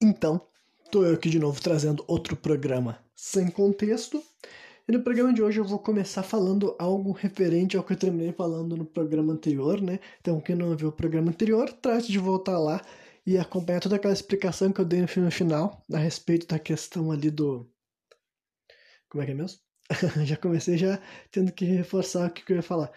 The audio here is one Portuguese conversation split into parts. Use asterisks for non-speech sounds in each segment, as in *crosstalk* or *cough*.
Então, tô eu aqui de novo trazendo outro programa sem contexto. E no programa de hoje eu vou começar falando algo referente ao que eu terminei falando no programa anterior, né? Então, quem não viu o programa anterior, trate de voltar lá e acompanhar toda aquela explicação que eu dei no filme final a respeito da questão ali do. Como é que é mesmo? *laughs* já comecei já tendo que reforçar o que eu ia falar.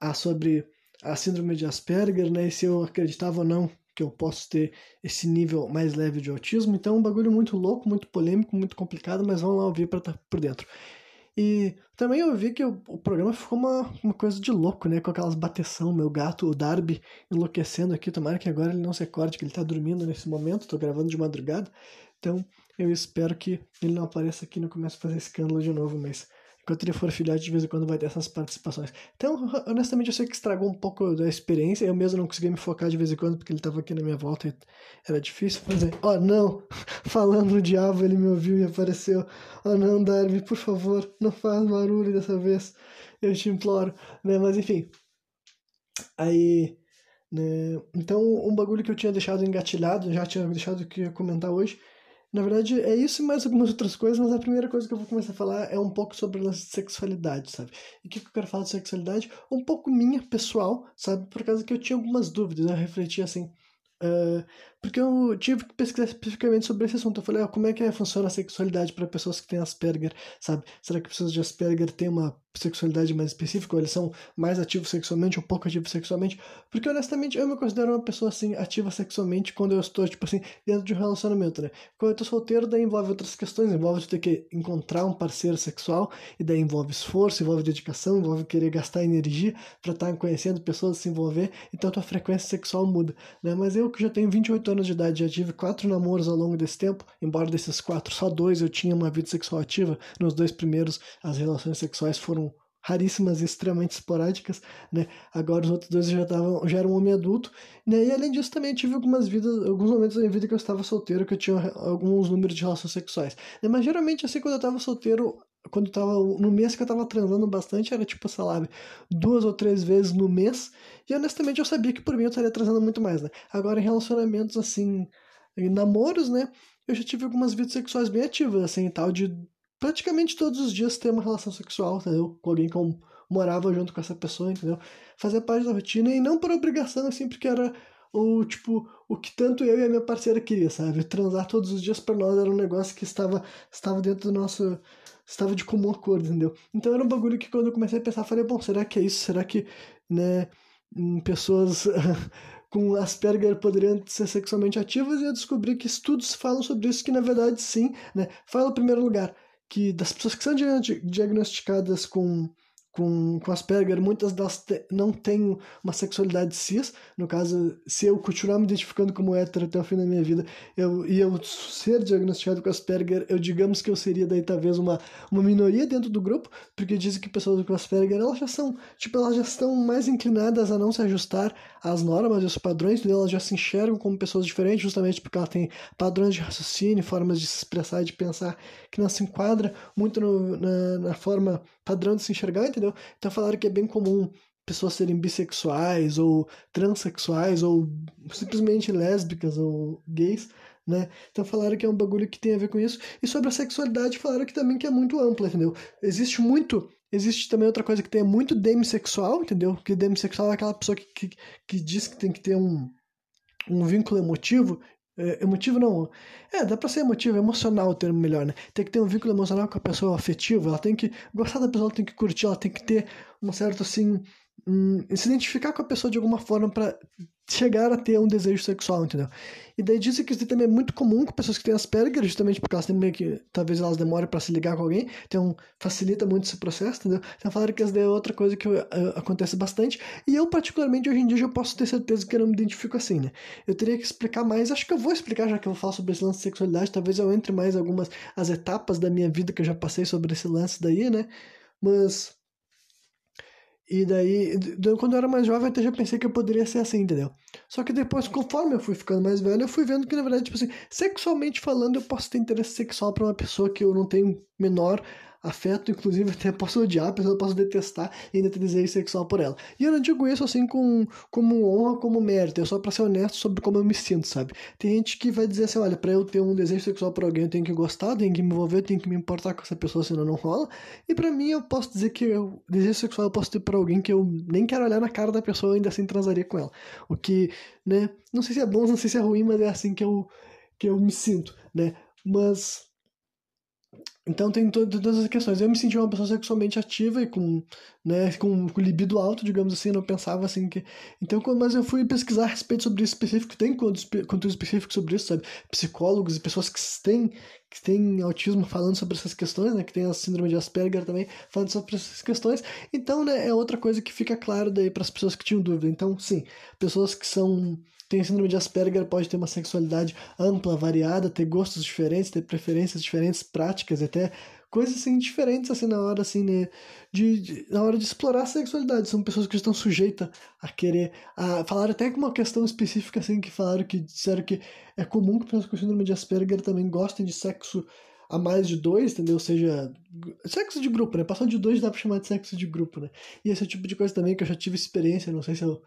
Ah, sobre a síndrome de Asperger, né? E se eu acreditava ou não que eu posso ter esse nível mais leve de autismo. Então é um bagulho muito louco, muito polêmico, muito complicado, mas vamos lá ouvir para estar tá por dentro. E também eu vi que o, o, programa ficou uma, uma coisa de louco, né? Com aquelas bateção, meu gato, o Darby, enlouquecendo aqui. Tomara que agora ele não se acorde, que ele tá dormindo nesse momento. Tô gravando de madrugada. Então eu espero que ele não apareça aqui e não comece a fazer escândalo de novo, mas Enquanto ele for filhote, de vez em quando vai ter essas participações. Então, honestamente, eu sei que estragou um pouco da experiência. Eu mesmo não conseguia me focar de vez em quando, porque ele estava aqui na minha volta e era difícil fazer. Oh, não! *laughs* Falando no diabo, ele me ouviu e apareceu. Oh, não, Darby, por favor, não faz barulho dessa vez. Eu te imploro. Né? Mas, enfim. Aí... Né? Então, um bagulho que eu tinha deixado engatilhado, já tinha deixado que ia comentar hoje, na verdade, é isso e mais algumas outras coisas, mas a primeira coisa que eu vou começar a falar é um pouco sobre a sexualidade, sabe? E o que eu quero falar de sexualidade? Um pouco minha, pessoal, sabe? Por causa que eu tinha algumas dúvidas, eu refleti assim. Uh, porque eu tive que pesquisar especificamente sobre esse assunto. Eu falei, ah, como é que é, funciona a sexualidade para pessoas que têm Asperger, sabe? Será que pessoas de Asperger têm uma sexualidade mais específica, ou eles são mais ativos sexualmente ou pouco ativos sexualmente? Porque, honestamente, eu me considero uma pessoa, assim, ativa sexualmente quando eu estou, tipo assim, dentro de um relacionamento, né? Quando eu tô solteiro, daí envolve outras questões, envolve ter que encontrar um parceiro sexual, e daí envolve esforço, envolve dedicação, envolve querer gastar energia para estar tá conhecendo pessoas, se envolver, então a tua frequência sexual muda, né? Mas eu que já tenho 28 anos de idade, já tive quatro namoros ao longo desse tempo, embora desses quatro, só dois eu tinha uma vida sexual ativa. Nos dois primeiros, as relações sexuais foram raríssimas e extremamente esporádicas, né? Agora os outros dois já estavam, já eram homem adulto, né? E além disso também tive algumas vidas, alguns momentos da minha vida que eu estava solteiro, que eu tinha alguns números de relações sexuais. Né? Mas geralmente assim quando eu estava solteiro, quando tava no mês que eu tava transando bastante, era tipo, sei lá, duas ou três vezes no mês. E honestamente eu sabia que por mim eu estaria transando muito mais, né? Agora em relacionamentos assim, em namoros, né? Eu já tive algumas vidas sexuais bem ativas, assim, e tal, de praticamente todos os dias ter uma relação sexual, entendeu? Com alguém que eu morava junto com essa pessoa, entendeu? Fazer parte da rotina e não por obrigação, assim, porque era o tipo o que tanto eu e a minha parceira queria, sabe? Transar todos os dias para nós era um negócio que estava estava dentro do nosso estava de comum acordo, entendeu? Então era um bagulho que quando eu comecei a pensar, falei, bom, será que é isso? Será que, né, pessoas *laughs* com Asperger poderiam ser sexualmente ativas? E eu descobri que estudos falam sobre isso, que na verdade sim, né? Fala em primeiro lugar que das pessoas que são diagnosticadas com com, com Asperger, muitas delas te, não têm uma sexualidade cis. No caso, se eu continuar me identificando como hétero até o fim da minha vida eu, e eu ser diagnosticado com Asperger, eu digamos que eu seria daí talvez uma, uma minoria dentro do grupo, porque dizem que pessoas com Asperger elas já são, tipo, elas já estão mais inclinadas a não se ajustar às normas e aos padrões, então elas já se enxergam como pessoas diferentes, justamente porque elas têm padrões de raciocínio, formas de se expressar e de pensar que não se enquadra muito no, na, na forma padrão de se enxergar, entendeu? Então falaram que é bem comum pessoas serem bissexuais ou transexuais ou simplesmente lésbicas ou gays, né? Então falaram que é um bagulho que tem a ver com isso. E sobre a sexualidade falaram que também que é muito ampla, entendeu? Existe muito Existe também outra coisa que tem é muito demissexual, entendeu? Que demissexual é aquela pessoa que, que, que diz que tem que ter um, um vínculo emotivo é, emotivo não. É, dá pra ser emotivo, emocional o termo melhor, né? Tem que ter um vínculo emocional com a pessoa afetiva, ela tem que gostar da pessoa, ela tem que curtir, ela tem que ter um certo assim. Um, se identificar com a pessoa de alguma forma para chegar a ter um desejo sexual, entendeu? E daí dizem que isso também é muito comum com pessoas que têm Asperger, justamente porque elas têm meio que, talvez elas demorem para se ligar com alguém, então facilita muito esse processo, entendeu? Então falaram que isso daí é outra coisa que uh, acontece bastante, e eu particularmente hoje em dia já posso ter certeza que eu não me identifico assim, né? Eu teria que explicar mais, acho que eu vou explicar já que eu vou falar sobre esse lance de sexualidade, talvez eu entre mais algumas, as etapas da minha vida que eu já passei sobre esse lance daí, né? Mas e daí, quando eu era mais jovem, até já pensei que eu poderia ser assim, entendeu? Só que depois, conforme eu fui ficando mais velho, eu fui vendo que, na verdade, tipo assim, sexualmente falando, eu posso ter interesse sexual para uma pessoa que eu não tenho menor afeto, inclusive até posso odiar a pessoa, posso detestar e ainda ter desejo sexual por ela. E eu não digo isso assim com, como honra, como mérito, é só pra ser honesto sobre como eu me sinto, sabe? Tem gente que vai dizer assim, olha, pra eu ter um desejo sexual por alguém, eu tenho que gostar, eu tenho que me envolver, eu tenho que me importar com essa pessoa, senão não rola. E para mim, eu posso dizer que o desejo sexual eu posso ter por alguém que eu nem quero olhar na cara da pessoa, ainda assim transaria com ela. O que, né, não sei se é bom, não sei se é ruim, mas é assim que eu, que eu me sinto, né? Mas então tem todas essas questões. Eu me senti uma pessoa sexualmente ativa e com, né, com, com libido alto, digamos assim, não pensava assim que... Então, mas eu fui pesquisar a respeito sobre isso específico, tem conteúdo específico sobre isso, sabe? Psicólogos e pessoas que têm, que têm autismo falando sobre essas questões, né? Que tem a síndrome de Asperger também, falando sobre essas questões. Então, né, é outra coisa que fica claro daí para as pessoas que tinham dúvida. Então, sim, pessoas que são tem síndrome de Asperger pode ter uma sexualidade ampla, variada, ter gostos diferentes, ter preferências diferentes, práticas, até coisas assim diferentes assim na hora assim né, de, de, na hora de explorar a sexualidade são pessoas que estão sujeitas a querer a falar até com uma questão específica assim que falaram que disseram que é comum que pessoas com síndrome de Asperger também gostem de sexo a mais de dois, entendeu? Ou seja, sexo de grupo, né? Passando de dois dá pra chamar de sexo de grupo, né? E esse é o tipo de coisa também que eu já tive experiência, não sei se eu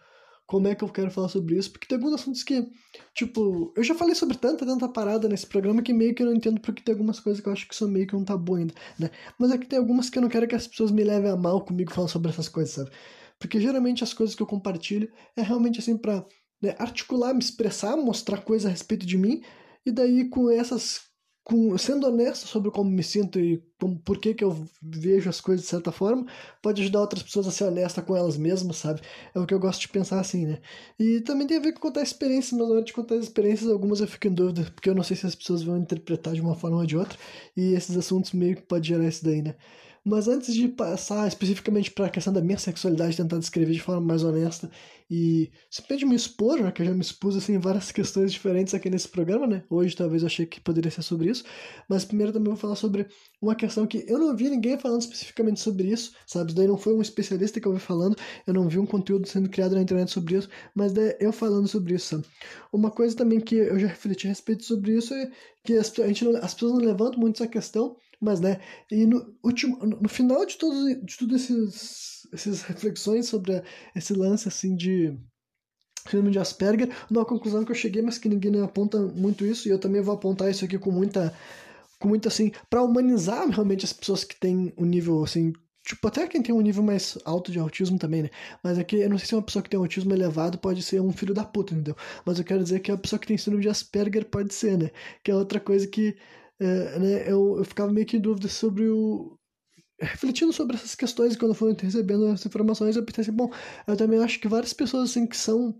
como é que eu quero falar sobre isso, porque tem alguns assuntos que, tipo, eu já falei sobre tanta, tanta parada nesse programa que meio que eu não entendo porque tem algumas coisas que eu acho que são meio que um tabu ainda, né? Mas é que tem algumas que eu não quero que as pessoas me levem a mal comigo falando sobre essas coisas, sabe? Porque geralmente as coisas que eu compartilho é realmente assim pra né, articular, me expressar, mostrar coisas a respeito de mim, e daí com essas com, sendo honesto sobre como me sinto e como, por que, que eu vejo as coisas de certa forma, pode ajudar outras pessoas a ser honesta com elas mesmas, sabe? É o que eu gosto de pensar assim, né? E também tem a ver com contar experiências, mas na hora de contar as experiências, algumas eu fico em dúvida, porque eu não sei se as pessoas vão interpretar de uma forma ou de outra, e esses assuntos meio que pode gerar isso daí, né? Mas antes de passar especificamente para a questão da minha sexualidade, tentar descrever de forma mais honesta e simplesmente me expor, já que eu já me expus assim, em várias *laughs* questões diferentes aqui nesse programa, né? Hoje talvez eu achei que poderia ser sobre isso, mas primeiro também vou falar sobre uma questão que eu não vi ninguém falando especificamente sobre isso, sabe? Daí não foi um especialista que eu vi falando, eu não vi um conteúdo sendo criado na internet sobre isso, mas é eu falando sobre isso, sabe? Uma coisa também que eu já refleti a respeito sobre isso é que as, a gente não, as pessoas não levantam muito essa questão, mas, né, e no, último, no final de todos de tudo esses, essas reflexões sobre esse lance, assim, de síndrome de Asperger, uma conclusão que eu cheguei, mas que ninguém aponta muito isso, e eu também vou apontar isso aqui com muita, com muita assim, para humanizar realmente as pessoas que têm um nível, assim, tipo, até quem tem um nível mais alto de autismo também, né? Mas aqui, é eu não sei se uma pessoa que tem autismo elevado pode ser um filho da puta, entendeu? Mas eu quero dizer que a pessoa que tem síndrome de Asperger pode ser, né? Que é outra coisa que é, né, eu, eu ficava meio que em dúvida sobre o. Refletindo sobre essas questões, quando eu fui recebendo as informações, eu pensei bom, eu também acho que várias pessoas assim que são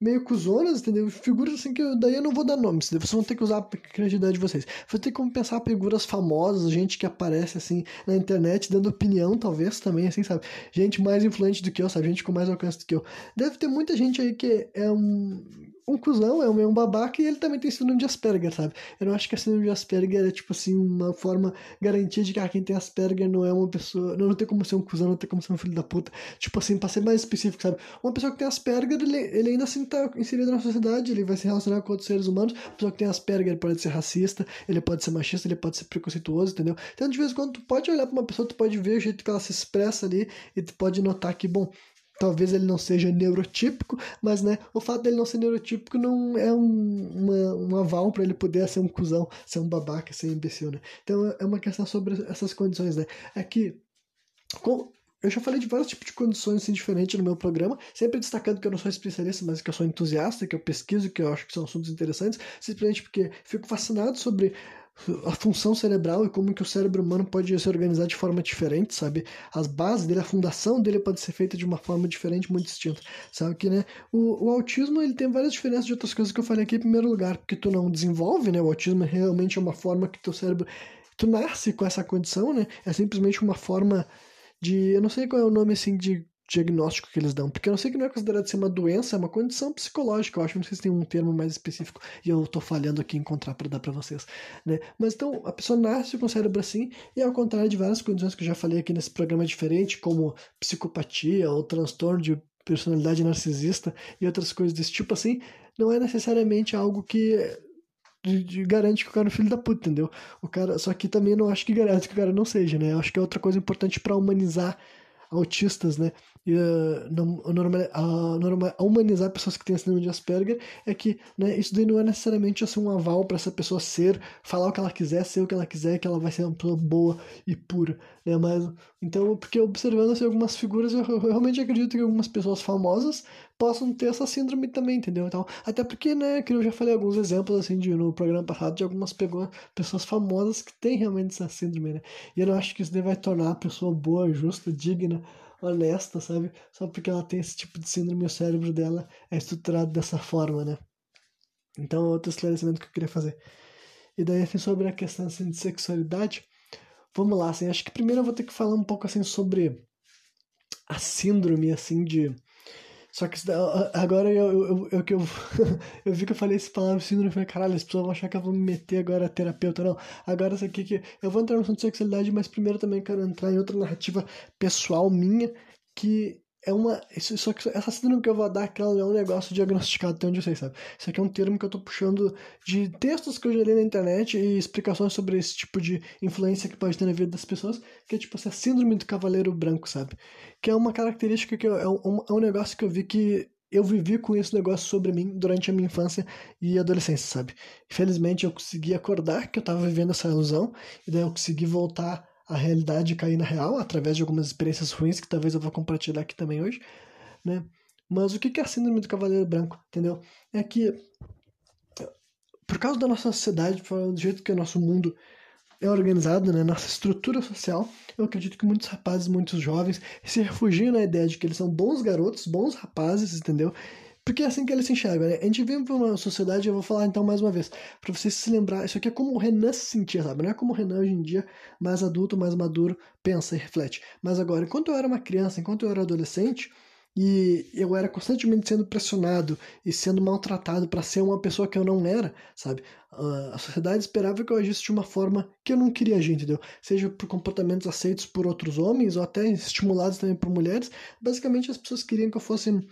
meio cuzonas, entendeu? Figuras assim que eu, daí eu não vou dar nomes, vocês vão ter que usar a criatividade de vocês. Vou ter que pensar figuras famosas, gente que aparece assim na internet dando opinião, talvez também, assim, sabe? Gente mais influente do que eu, sabe? Gente com mais alcance do que eu. Deve ter muita gente aí que é um um cuzão, é um, é um babaca e ele também tem síndrome de Asperger, sabe? Eu não acho que a síndrome de Asperger é, tipo assim, uma forma garantia de que ah, quem tem Asperger não é uma pessoa. Não, não tem como ser um cuzão, não tem como ser um filho da puta. Tipo assim, pra ser mais específico, sabe? Uma pessoa que tem Asperger, ele, ele ainda assim tá inserido na sociedade, ele vai se relacionar com outros seres humanos. Uma pessoa que tem Asperger pode ser racista, ele pode ser machista, ele pode ser preconceituoso, entendeu? Então, de vez em quando, tu pode olhar pra uma pessoa, tu pode ver o jeito que ela se expressa ali e tu pode notar que, bom, talvez ele não seja neurotípico, mas né, o fato dele não ser neurotípico não é um, uma, um aval para ele poder ser um cuzão, ser um babaca, ser um imbecil, né? Então é uma questão sobre essas condições, né? É que com, eu já falei de vários tipos de condições assim, diferentes no meu programa, sempre destacando que eu não sou especialista, mas que eu sou entusiasta, que eu pesquiso, que eu acho que são assuntos interessantes, simplesmente porque fico fascinado sobre a função cerebral e como que o cérebro humano pode se organizar de forma diferente, sabe? As bases dele, a fundação dele pode ser feita de uma forma diferente, muito distinta, sabe? Que, né, o, o autismo, ele tem várias diferenças de outras coisas que eu falei aqui em primeiro lugar, porque tu não desenvolve, né? O autismo é realmente é uma forma que teu cérebro... Tu nasce com essa condição, né? É simplesmente uma forma de... Eu não sei qual é o nome, assim, de diagnóstico que eles dão, porque eu não sei que não é considerado ser uma doença, é uma condição psicológica, eu acho, não sei se tem um termo mais específico, e eu tô falhando aqui em encontrar para dar para vocês, né? Mas então, a pessoa nasce com o cérebro assim, e ao contrário de várias condições que eu já falei aqui nesse programa diferente, como psicopatia ou transtorno de personalidade narcisista e outras coisas desse tipo assim, não é necessariamente algo que garante que o cara é filho da puta, entendeu? O cara, só que também não acho que garante que o cara não seja, né? Eu acho que é outra coisa importante para humanizar autistas, né? E, uh, normal, a humanizar pessoas que têm síndrome de Asperger é que né, isso daí não é necessariamente assim, um aval para essa pessoa ser, falar o que ela quiser, ser o que ela quiser, que ela vai ser uma pessoa boa e pura, né? Mas, então, porque observando assim, algumas figuras, eu, eu realmente acredito que algumas pessoas famosas possam ter essa síndrome também, entendeu? Então, até porque, né, que eu já falei alguns exemplos, assim, de, no programa passado, de algumas pessoas famosas que têm realmente essa síndrome, né? E eu não acho que isso daí vai tornar a pessoa boa, justa, digna, honesta, sabe? Só porque ela tem esse tipo de síndrome, o cérebro dela é estruturado dessa forma, né? Então, outro esclarecimento que eu queria fazer. E daí, assim, sobre a questão assim, de sexualidade, vamos lá, assim, acho que primeiro eu vou ter que falar um pouco, assim, sobre a síndrome, assim, de só que agora eu, eu, eu, eu, *laughs* eu vi que eu falei essa palavra síndrome e falei, caralho, as pessoas vão achar que eu vou me meter agora terapeuta. Não, agora isso aqui que. Eu vou entrar no assunto de sexualidade, mas primeiro também quero entrar em outra narrativa pessoal minha, que é uma. Isso, só que essa síndrome que eu vou dar, ela não é um negócio diagnosticado até onde eu sei, sabe? Isso aqui é um termo que eu tô puxando de textos que eu já li na internet e explicações sobre esse tipo de influência que pode ter na vida das pessoas, que é tipo essa síndrome do cavaleiro branco, sabe? Que é uma característica que eu, é, um, é um negócio que eu vi que eu vivi com esse negócio sobre mim durante a minha infância e adolescência, sabe? Infelizmente eu consegui acordar que eu tava vivendo essa ilusão, e daí eu consegui voltar a realidade cair na real através de algumas experiências ruins que talvez eu vou compartilhar aqui também hoje, né? Mas o que é a síndrome do cavaleiro branco, entendeu? É que por causa da nossa sociedade, do jeito que o nosso mundo é organizado, né, nossa estrutura social, eu acredito que muitos rapazes, muitos jovens se refugiam na ideia de que eles são bons garotos, bons rapazes, entendeu? Porque é assim que ele se enxerga, né? A gente vive uma sociedade, eu vou falar então mais uma vez, para você se lembrar, isso aqui é como o Renan se sentia, sabe? Não é como o Renan hoje em dia, mais adulto, mais maduro, pensa e reflete. Mas agora, enquanto eu era uma criança, enquanto eu era adolescente, e eu era constantemente sendo pressionado e sendo maltratado para ser uma pessoa que eu não era, sabe? A sociedade esperava que eu agisse de uma forma que eu não queria agir, entendeu? Seja por comportamentos aceitos por outros homens ou até estimulados também por mulheres. Basicamente, as pessoas queriam que eu fosse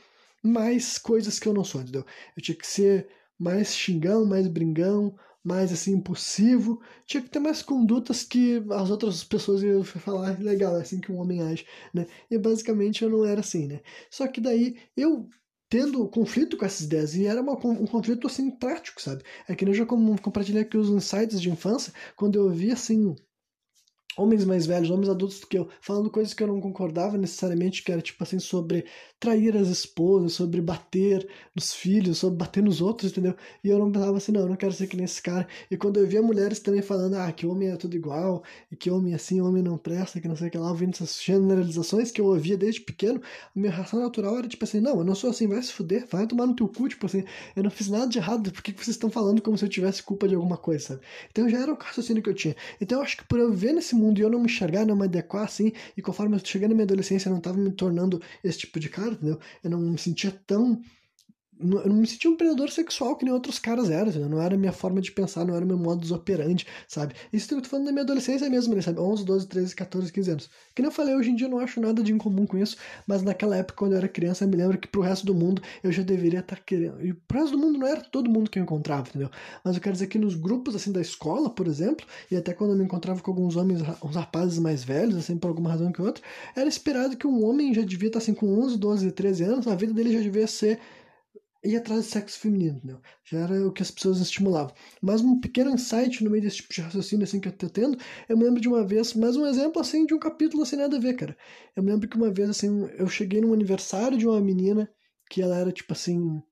mais coisas que eu não sou, entendeu? Eu tinha que ser mais xingão, mais bringão, mais assim, impulsivo. Tinha que ter mais condutas que as outras pessoas iam falar, legal, é assim que um homem age, né? E basicamente eu não era assim, né? Só que daí eu tendo conflito com essas ideias, e era uma, um conflito assim prático, sabe? É que nem eu já compartilhei aqui os insights de infância, quando eu vi assim homens mais velhos, homens adultos do que eu, falando coisas que eu não concordava necessariamente, que era tipo assim, sobre trair as esposas, sobre bater nos filhos, sobre bater nos outros, entendeu? E eu não pensava assim, não, eu não quero ser que nem esse cara. E quando eu via mulheres também falando, ah, que homem é tudo igual, e que homem é assim, homem não presta, que não sei o que lá, ouvindo essas generalizações que eu ouvia desde pequeno, a minha reação natural era tipo assim, não, eu não sou assim, vai se fuder, vai tomar no teu cu, tipo assim, eu não fiz nada de errado, por que vocês estão falando como se eu tivesse culpa de alguma coisa, sabe? Então já era o raciocínio que eu tinha. Então eu acho que por eu ver nesse mundo e eu não me enxergar, não me adequar assim, e conforme eu cheguei na minha adolescência, eu não tava me tornando esse tipo de cara, entendeu? Eu não me sentia tão eu não me sentia um predador sexual que nem outros caras eram, sabe? não era a minha forma de pensar, não era o meu modus operandi, sabe? Isso eu tô falando da minha adolescência mesmo, né, sabe? 11, 12, 13, 14, 15 anos. Que nem eu falei, hoje em dia eu não acho nada de incomum com isso, mas naquela época, quando eu era criança, eu me lembro que pro resto do mundo eu já deveria estar tá querendo. E pro resto do mundo não era todo mundo que eu encontrava, entendeu? Mas eu quero dizer que nos grupos, assim, da escola, por exemplo, e até quando eu me encontrava com alguns homens, uns rapazes mais velhos, assim, por alguma razão que outra, era esperado que um homem já devia estar, tá, assim, com 11, 12, 13 anos, a vida dele já devia ser ir atrás de sexo feminino, entendeu? Já era o que as pessoas estimulavam. Mas um pequeno insight no meio desse tipo de raciocínio assim que eu tô tendo, eu me lembro de uma vez, mais um exemplo assim de um capítulo assim nada a ver, cara. Eu me lembro que uma vez assim, eu cheguei num aniversário de uma menina que ela era tipo assim,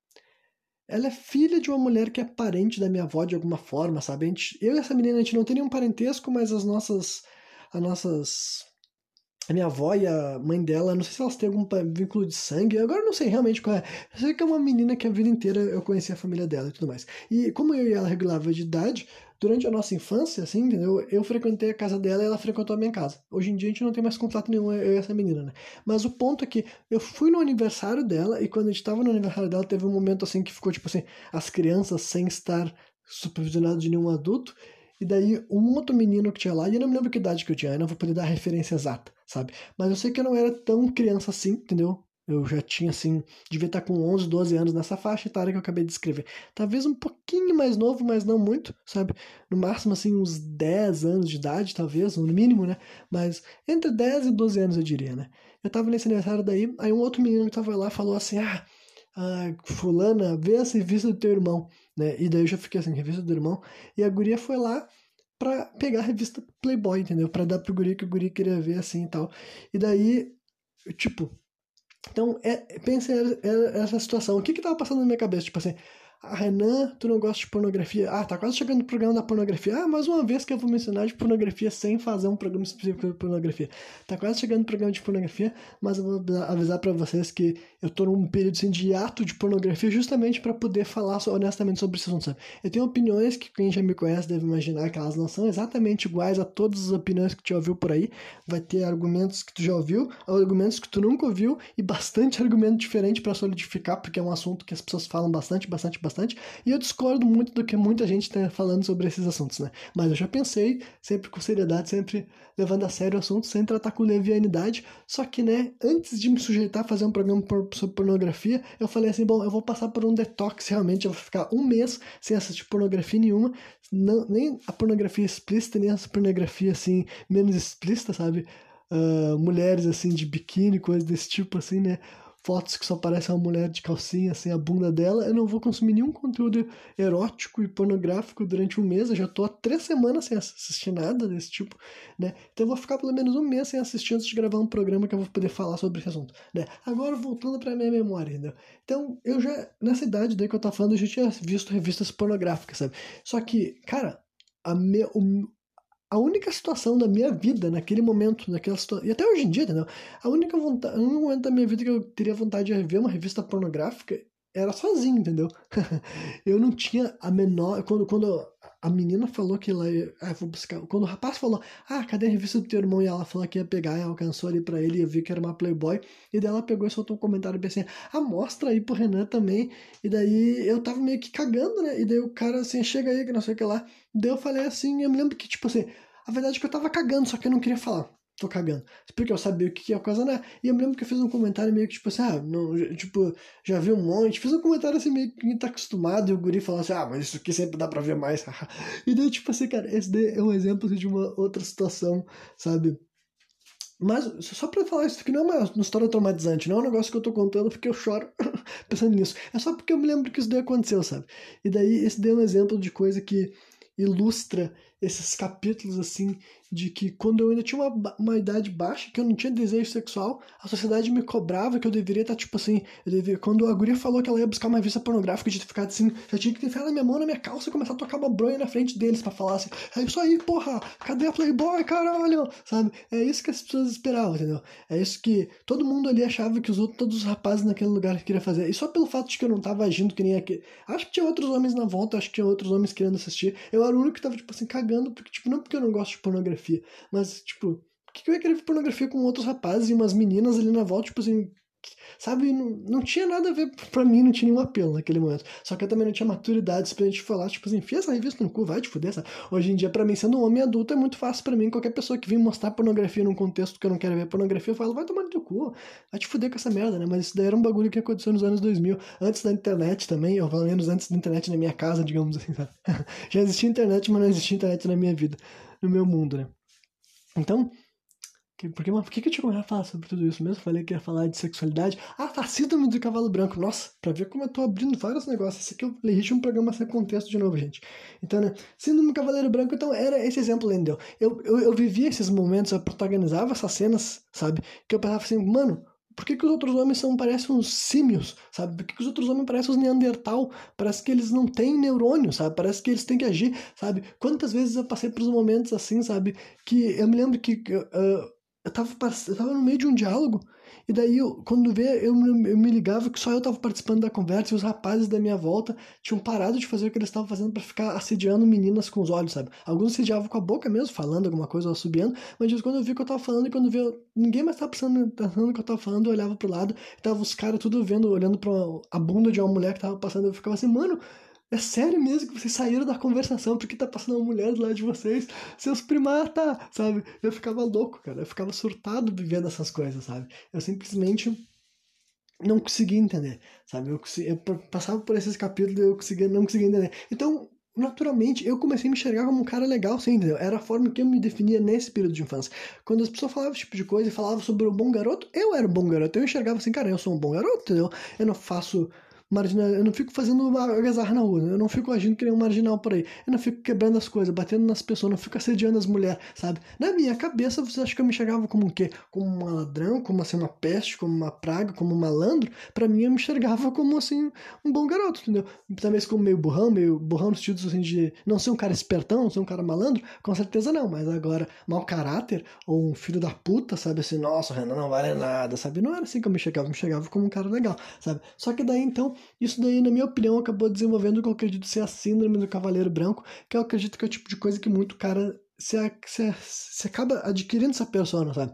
ela é filha de uma mulher que é parente da minha avó de alguma forma, sabe? Gente, eu e essa menina a gente não tem nenhum parentesco, mas as nossas as nossas a minha avó e a mãe dela, não sei se elas têm algum vínculo de sangue, agora não sei realmente qual é. Eu sei que é uma menina que a vida inteira eu conheci a família dela e tudo mais. E como eu e ela regulava de idade, durante a nossa infância, assim, entendeu? Eu frequentei a casa dela e ela frequentou a minha casa. Hoje em dia a gente não tem mais contato nenhum, eu e essa menina, né? Mas o ponto é que eu fui no aniversário dela e quando a gente tava no aniversário dela, teve um momento assim que ficou, tipo assim, as crianças sem estar supervisionadas de nenhum adulto. E daí, um outro menino que tinha lá, e eu não me lembro que idade que eu tinha, eu não vou poder dar a referência exata, sabe? Mas eu sei que eu não era tão criança assim, entendeu? Eu já tinha, assim, devia estar com 11, 12 anos nessa faixa etária que eu acabei de escrever. Talvez um pouquinho mais novo, mas não muito, sabe? No máximo, assim, uns 10 anos de idade, talvez, no mínimo, né? Mas entre 10 e 12 anos, eu diria, né? Eu tava nesse aniversário daí, aí um outro menino que tava lá falou assim, ah, ah fulana, vê essa revista do teu irmão, né? E daí eu já fiquei assim, revista do irmão, e a guria foi lá pra pegar a revista Playboy, entendeu? Pra dar pro guri que o guri queria ver, assim, e tal. E daí, tipo então, é, pensa essa situação. O que que tava passando na minha cabeça? Tipo assim, ah, Renan, tu não gosta de pornografia? Ah, tá quase chegando no programa da pornografia. Ah, mais uma vez que eu vou mencionar de pornografia sem fazer um programa específico de pornografia. Tá quase chegando no programa de pornografia, mas eu vou avisar para vocês que eu tô num período assim, de ato de pornografia justamente para poder falar honestamente sobre esse assunto? Eu tenho opiniões que quem já me conhece deve imaginar que elas não são exatamente iguais a todas as opiniões que tu já ouviu por aí. Vai ter argumentos que tu já ouviu, argumentos que tu nunca ouviu e bastante *laughs* argumento diferente para solidificar, porque é um assunto que as pessoas falam bastante, bastante, bastante bastante, e eu discordo muito do que muita gente está falando sobre esses assuntos, né? Mas eu já pensei, sempre com seriedade, sempre levando a sério o assunto, sem tratar com levianidade, só que, né, antes de me sujeitar a fazer um programa sobre pornografia, eu falei assim, bom, eu vou passar por um detox realmente, eu vou ficar um mês sem assistir pornografia nenhuma, não, nem a pornografia explícita, nem a pornografia, assim, menos explícita, sabe? Uh, mulheres, assim, de biquíni, coisas desse tipo, assim, né? Fotos que só aparece uma mulher de calcinha, assim, a bunda dela, eu não vou consumir nenhum conteúdo erótico e pornográfico durante um mês. Eu já tô há três semanas sem assistir nada desse tipo, né? Então eu vou ficar pelo menos um mês sem assistir antes de gravar um programa que eu vou poder falar sobre esse assunto, né? Agora, voltando pra minha memória, entendeu? Então, eu já, nessa idade daí que eu tava falando, eu já tinha visto revistas pornográficas, sabe? Só que, cara, a me, o, a única situação da minha vida naquele momento, naquela situação, e até hoje em dia, entendeu? A única vontade, o único momento da minha vida que eu teria vontade de ver uma revista pornográfica era sozinho, entendeu? *laughs* eu não tinha a menor. Quando, quando a menina falou que ela ia. Ah, vou buscar. Quando o rapaz falou, ah, cadê a revista do teu irmão? E ela falou que ia pegar, e alcançou ali pra ele, e eu vi que era uma Playboy. E daí ela pegou e soltou um comentário bem assim, ah, mostra aí pro Renan também. E daí eu tava meio que cagando, né? E daí o cara assim, chega aí, que não sei o que lá. Daí eu falei assim, eu me lembro que, tipo assim, a verdade é que eu tava cagando, só que eu não queria falar. Tô cagando. Porque eu sabia o que ia né E eu me lembro que eu fiz um comentário meio que tipo assim, ah, não, tipo, já vi um monte. Fiz um comentário assim meio que tá acostumado. E o guri falou assim, ah, mas isso aqui sempre dá pra ver mais. *laughs* e daí, tipo assim, cara, esse daí é um exemplo de uma outra situação, sabe? Mas, só pra falar isso aqui não é uma história traumatizante, não é um negócio que eu tô contando porque eu choro *laughs* pensando nisso. É só porque eu me lembro que isso daí aconteceu, sabe? E daí, esse daí é um exemplo de coisa que ilustra esses capítulos assim de que quando eu ainda tinha uma, uma idade baixa, que eu não tinha desejo sexual, a sociedade me cobrava que eu deveria estar, tipo assim, eu deveria, quando a guria falou que ela ia buscar uma revista pornográfica, eu tinha ficado assim, eu tinha que enfiar na minha mão, na minha calça e começar a tocar uma bronha na frente deles para falar assim, é isso aí, porra, cadê a Playboy, caralho, sabe? É isso que as pessoas esperavam, entendeu? É isso que todo mundo ali achava que os outros, todos os rapazes naquele lugar queriam fazer. E só pelo fato de que eu não tava agindo que nem aquele. Acho que tinha outros homens na volta, acho que tinha outros homens querendo assistir. Eu era o único que tava, tipo assim, cagando, porque, tipo, não porque eu não gosto de pornografia, mas tipo, por que eu ia querer ver pornografia com outros rapazes e umas meninas ali na volta, tipo assim, sabe, não, não tinha nada a ver, pra mim não tinha nenhum apelo naquele momento. Só que eu também não tinha maturidade pra gente falar, tipo assim, enfia essa revista no cu, vai te fuder, sabe? Hoje em dia, pra mim, sendo um homem adulto, é muito fácil pra mim, qualquer pessoa que vem mostrar pornografia num contexto que eu não quero ver pornografia, eu falo, vai tomar no teu cu, vai te fuder com essa merda, né? Mas isso daí era um bagulho que aconteceu nos anos 2000, antes da internet também, eu falo menos antes da internet na minha casa, digamos assim, sabe? *laughs* Já existia internet, mas não existia internet na minha vida, no meu mundo, né? Então, porque, mas por que, que eu tinha começado a falar sobre tudo isso mesmo? Falei que ia falar de sexualidade. Ah, síndrome do cavalo branco. Nossa, pra ver como eu tô abrindo vários negócios. Esse aqui eu legitimo um programa sem contexto de novo, gente. Então, né, síndrome do cavaleiro branco, então era esse exemplo, entendeu? Eu, eu, eu vivia esses momentos, eu protagonizava essas cenas, sabe? Que eu pensava assim, mano, por que, que os outros homens são, parecem uns símios, sabe? Por que, que os outros homens parecem uns neandertal? Parece que eles não têm neurônio, sabe? Parece que eles têm que agir, sabe? Quantas vezes eu passei por momentos assim, sabe? Que eu me lembro que uh, eu tava, eu tava no meio de um diálogo, e daí, eu, quando vê, eu, eu, me ligava que só eu tava participando da conversa e os rapazes da minha volta tinham parado de fazer o que eles estavam fazendo para ficar assediando meninas com os olhos, sabe? Alguns assediavam com a boca mesmo, falando alguma coisa ou subindo, mas quando eu vi que eu tava falando e quando viu, ninguém mais tava pensando, pensando o que eu tava falando, eu olhava pro lado e tava os caras tudo vendo, olhando pra a bunda de uma mulher que tava passando, eu ficava assim, mano, é sério mesmo que vocês saíram da conversação porque tá passando uma mulher do lado de vocês, seus primata, sabe? Eu ficava louco, cara. Eu ficava surtado vivendo essas coisas, sabe? Eu simplesmente não conseguia entender, sabe? Eu, consegui, eu passava por esses capítulos e eu não conseguia entender. Então, naturalmente, eu comecei a me enxergar como um cara legal, sim, entendeu? Era a forma que eu me definia nesse período de infância. Quando as pessoas falavam esse tipo de coisa e falavam sobre o bom garoto, eu era um bom garoto. Eu enxergava assim, cara, eu sou um bom garoto, entendeu? Eu não faço marginal, eu não fico fazendo algazarra na rua, eu não fico agindo que nem um marginal por aí, eu não fico quebrando as coisas, batendo nas pessoas, não fico assediando as mulheres, sabe? Na minha cabeça, você acha que eu me enxergava como o quê? Como um ladrão, como assim, uma peste, como uma praga, como um malandro? Para mim, eu me enxergava como assim, um bom garoto, entendeu? Talvez como meio burrão, meio burrão no sentido assim, de não ser um cara espertão, não ser um cara malandro, com certeza não, mas agora, mau caráter, ou um filho da puta, sabe? Assim, nossa, Renan não vale nada, sabe? Não era assim que eu me enxergava, eu me enxergava como um cara legal, sabe? Só que daí, então, isso daí, na minha opinião, acabou desenvolvendo o que eu acredito ser a síndrome do cavaleiro branco, que eu acredito que é o tipo de coisa que muito cara se, se, se acaba adquirindo essa persona, sabe?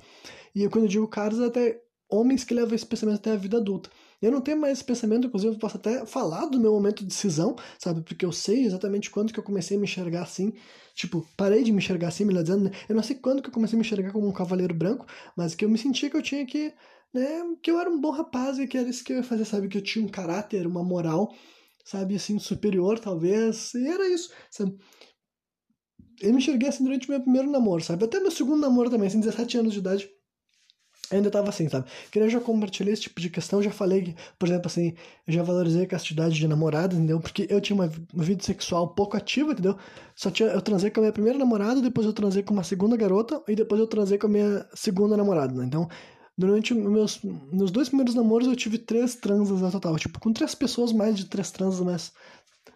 E quando eu digo caras, é até homens que levam esse pensamento até a vida adulta. Eu não tenho mais esse pensamento, inclusive eu posso até falar do meu momento de decisão, sabe? Porque eu sei exatamente quando que eu comecei a me enxergar assim. Tipo, parei de me enxergar assim, melhor dizendo, né? Eu não sei quando que eu comecei a me enxergar como um cavaleiro branco, mas que eu me sentia que eu tinha que né, que eu era um bom rapaz e que era isso que eu ia fazer, sabe? Que eu tinha um caráter, uma moral, sabe, assim, superior, talvez, e era isso, sabe? Eu me enxerguei assim durante meu primeiro namoro, sabe? Até meu segundo namoro também, assim, 17 anos de idade, ainda tava assim, sabe? Queria já compartilhar esse tipo de questão, já falei por exemplo, assim, eu já valorizei a castidade de namorada, entendeu? Porque eu tinha uma, uma vida sexual pouco ativa, entendeu? Só tinha, eu transei com a minha primeira namorada, depois eu transei com uma segunda garota, e depois eu transei com a minha segunda namorada, né? Então, Durante meus, meus dois primeiros namoros eu tive três transas no total. Tipo, com três pessoas, mais de três transas, mas.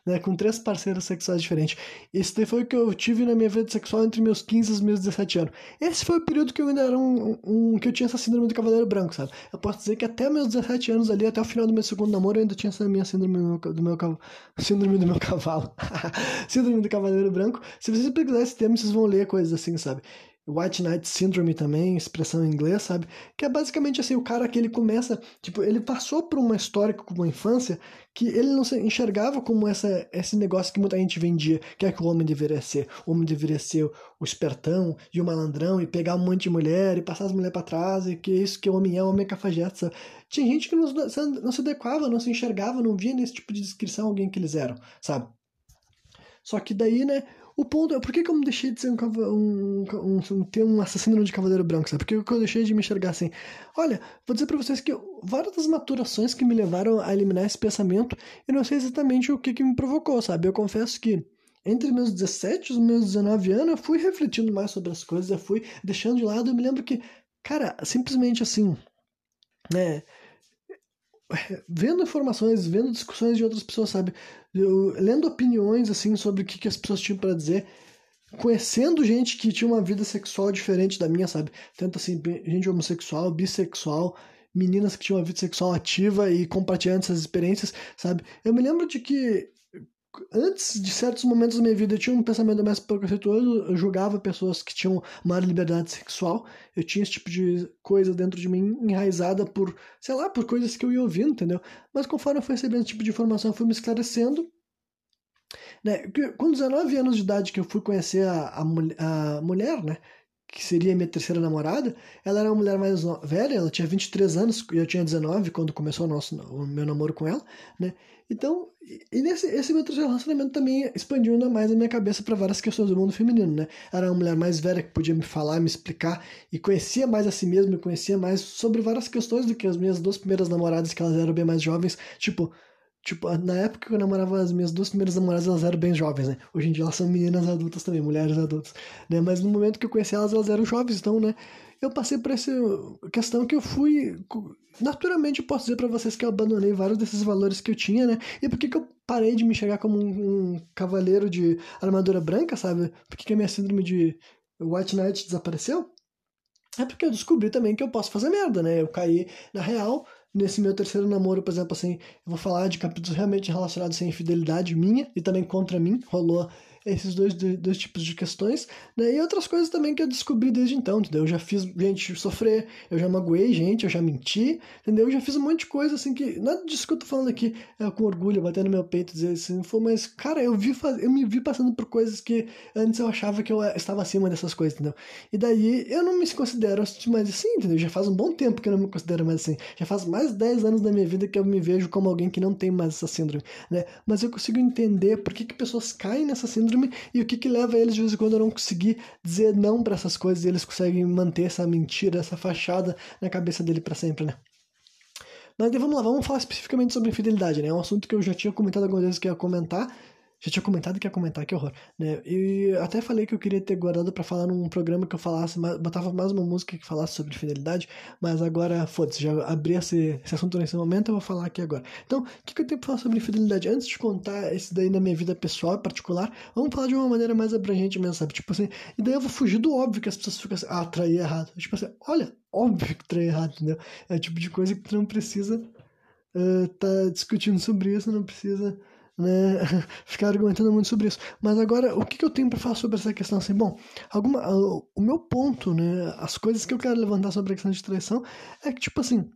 Né, com três parceiros sexuais diferentes. Esse daí foi o que eu tive na minha vida sexual entre meus 15 e meus 17 anos. Esse foi o período que eu ainda era um, um, que eu tinha essa síndrome do cavaleiro branco, sabe? Eu posso dizer que até meus 17 anos ali, até o final do meu segundo namoro, eu ainda tinha essa minha síndrome do meu, do meu síndrome do meu cavalo. *laughs* síndrome do cavaleiro branco. Se vocês pesquisarem esse termo, vocês vão ler coisas assim, sabe? White Knight Syndrome também, expressão em inglês, sabe? Que é basicamente assim, o cara que ele começa, tipo, ele passou por uma história com uma infância que ele não se enxergava como essa, esse negócio que muita gente vendia, que é que o homem deveria ser. O homem deveria ser o espertão e o malandrão e pegar um monte de mulher e passar as mulheres para trás e que é isso que o homem é, o homem é cafajeste, sabe? Tinha gente que não, não se adequava, não se enxergava, não via nesse tipo de descrição alguém que eles eram, sabe? Só que daí, né, o ponto é, por que, que eu me deixei de ser um, um, um, ter um assassino de cavaleiro branco, sabe? Por que, que eu deixei de me enxergar assim? Olha, vou dizer pra vocês que várias das maturações que me levaram a eliminar esse pensamento, eu não sei exatamente o que, que me provocou, sabe? Eu confesso que entre meus 17 e os meus 19 anos, eu fui refletindo mais sobre as coisas, eu fui deixando de lado, eu me lembro que, cara, simplesmente assim, né? Vendo informações, vendo discussões de outras pessoas, sabe? Eu, lendo opiniões, assim, sobre o que, que as pessoas tinham para dizer, conhecendo gente que tinha uma vida sexual diferente da minha, sabe? Tanto assim, gente homossexual, bissexual, meninas que tinham uma vida sexual ativa e compartilhando essas experiências, sabe? Eu me lembro de que antes de certos momentos da minha vida eu tinha um pensamento mais preconceituoso, eu julgava pessoas que tinham maior liberdade sexual, eu tinha esse tipo de coisa dentro de mim enraizada por, sei lá, por coisas que eu ia ouvindo, entendeu? Mas conforme eu fui recebendo esse tipo de informação, eu fui me esclarecendo. Né? Com 19 anos de idade que eu fui conhecer a, a, a mulher, né? que seria minha terceira namorada, ela era uma mulher mais velha, ela tinha 23 anos e eu tinha 19 quando começou o, nosso, o meu namoro com ela, né? Então, e nesse esse meu relacionamento também expandiu ainda mais a minha cabeça para várias questões do mundo feminino, né? Era uma mulher mais velha que podia me falar, me explicar e conhecia mais a si mesma, conhecia mais sobre várias questões do que as minhas duas primeiras namoradas, que elas eram bem mais jovens, tipo, Tipo, na época que eu namorava as minhas duas primeiras namoradas, elas eram bem jovens, né? Hoje em dia elas são meninas adultas também, mulheres adultas, né? Mas no momento que eu conheci elas, elas eram jovens, então, né? Eu passei por essa questão que eu fui... Naturalmente, eu posso dizer para vocês que eu abandonei vários desses valores que eu tinha, né? E por que, que eu parei de me enxergar como um, um cavaleiro de armadura branca, sabe? Por que, que a minha síndrome de White Knight desapareceu? É porque eu descobri também que eu posso fazer merda, né? Eu caí na real nesse meu terceiro namoro, por exemplo, assim, eu vou falar de capítulos realmente relacionados à infidelidade minha e também contra mim. Rolou esses dois, dois tipos de questões, né? E outras coisas também que eu descobri desde então, entendeu? Eu já fiz gente sofrer, eu já magoei gente, eu já menti, entendeu? Eu já fiz um monte de coisa, assim, que nada disso que eu tô falando aqui é com orgulho, batendo no meu peito, dizer assim, foi, mas, cara, eu vi, eu me vi passando por coisas que antes eu achava que eu estava acima dessas coisas, entendeu? E daí eu não me considero mais assim, entendeu? Já faz um bom tempo que eu não me considero mais assim. Já faz mais de 10 anos da minha vida que eu me vejo como alguém que não tem mais essa síndrome, né? Mas eu consigo entender por que, que pessoas caem nessa síndrome e o que, que leva eles de vez em quando a não conseguir dizer não para essas coisas e eles conseguem manter essa mentira, essa fachada na cabeça dele para sempre, né? Mas vamos lá, vamos falar especificamente sobre infidelidade, né? É um assunto que eu já tinha comentado algumas vezes que ia comentar, já tinha comentado que ia comentar, que horror. Né? E até falei que eu queria ter guardado para falar num programa que eu falasse, botava mais uma música que falasse sobre fidelidade, mas agora, foda-se, já abri esse, esse assunto nesse momento, eu vou falar aqui agora. Então, o que, que eu tenho pra falar sobre fidelidade? Antes de contar esse daí na minha vida pessoal particular, vamos falar de uma maneira mais abrangente mesmo, sabe? Tipo assim, e daí eu vou fugir do óbvio que as pessoas ficam assim, ah, trair errado. Tipo assim, olha, óbvio que trair errado, entendeu? É o tipo de coisa que tu não precisa uh, tá discutindo sobre isso, não precisa né, *laughs* ficar argumentando muito sobre isso. Mas agora, o que, que eu tenho para falar sobre essa questão? Assim, bom, alguma, o meu ponto, né, as coisas que eu quero levantar sobre a questão de traição é que, tipo assim,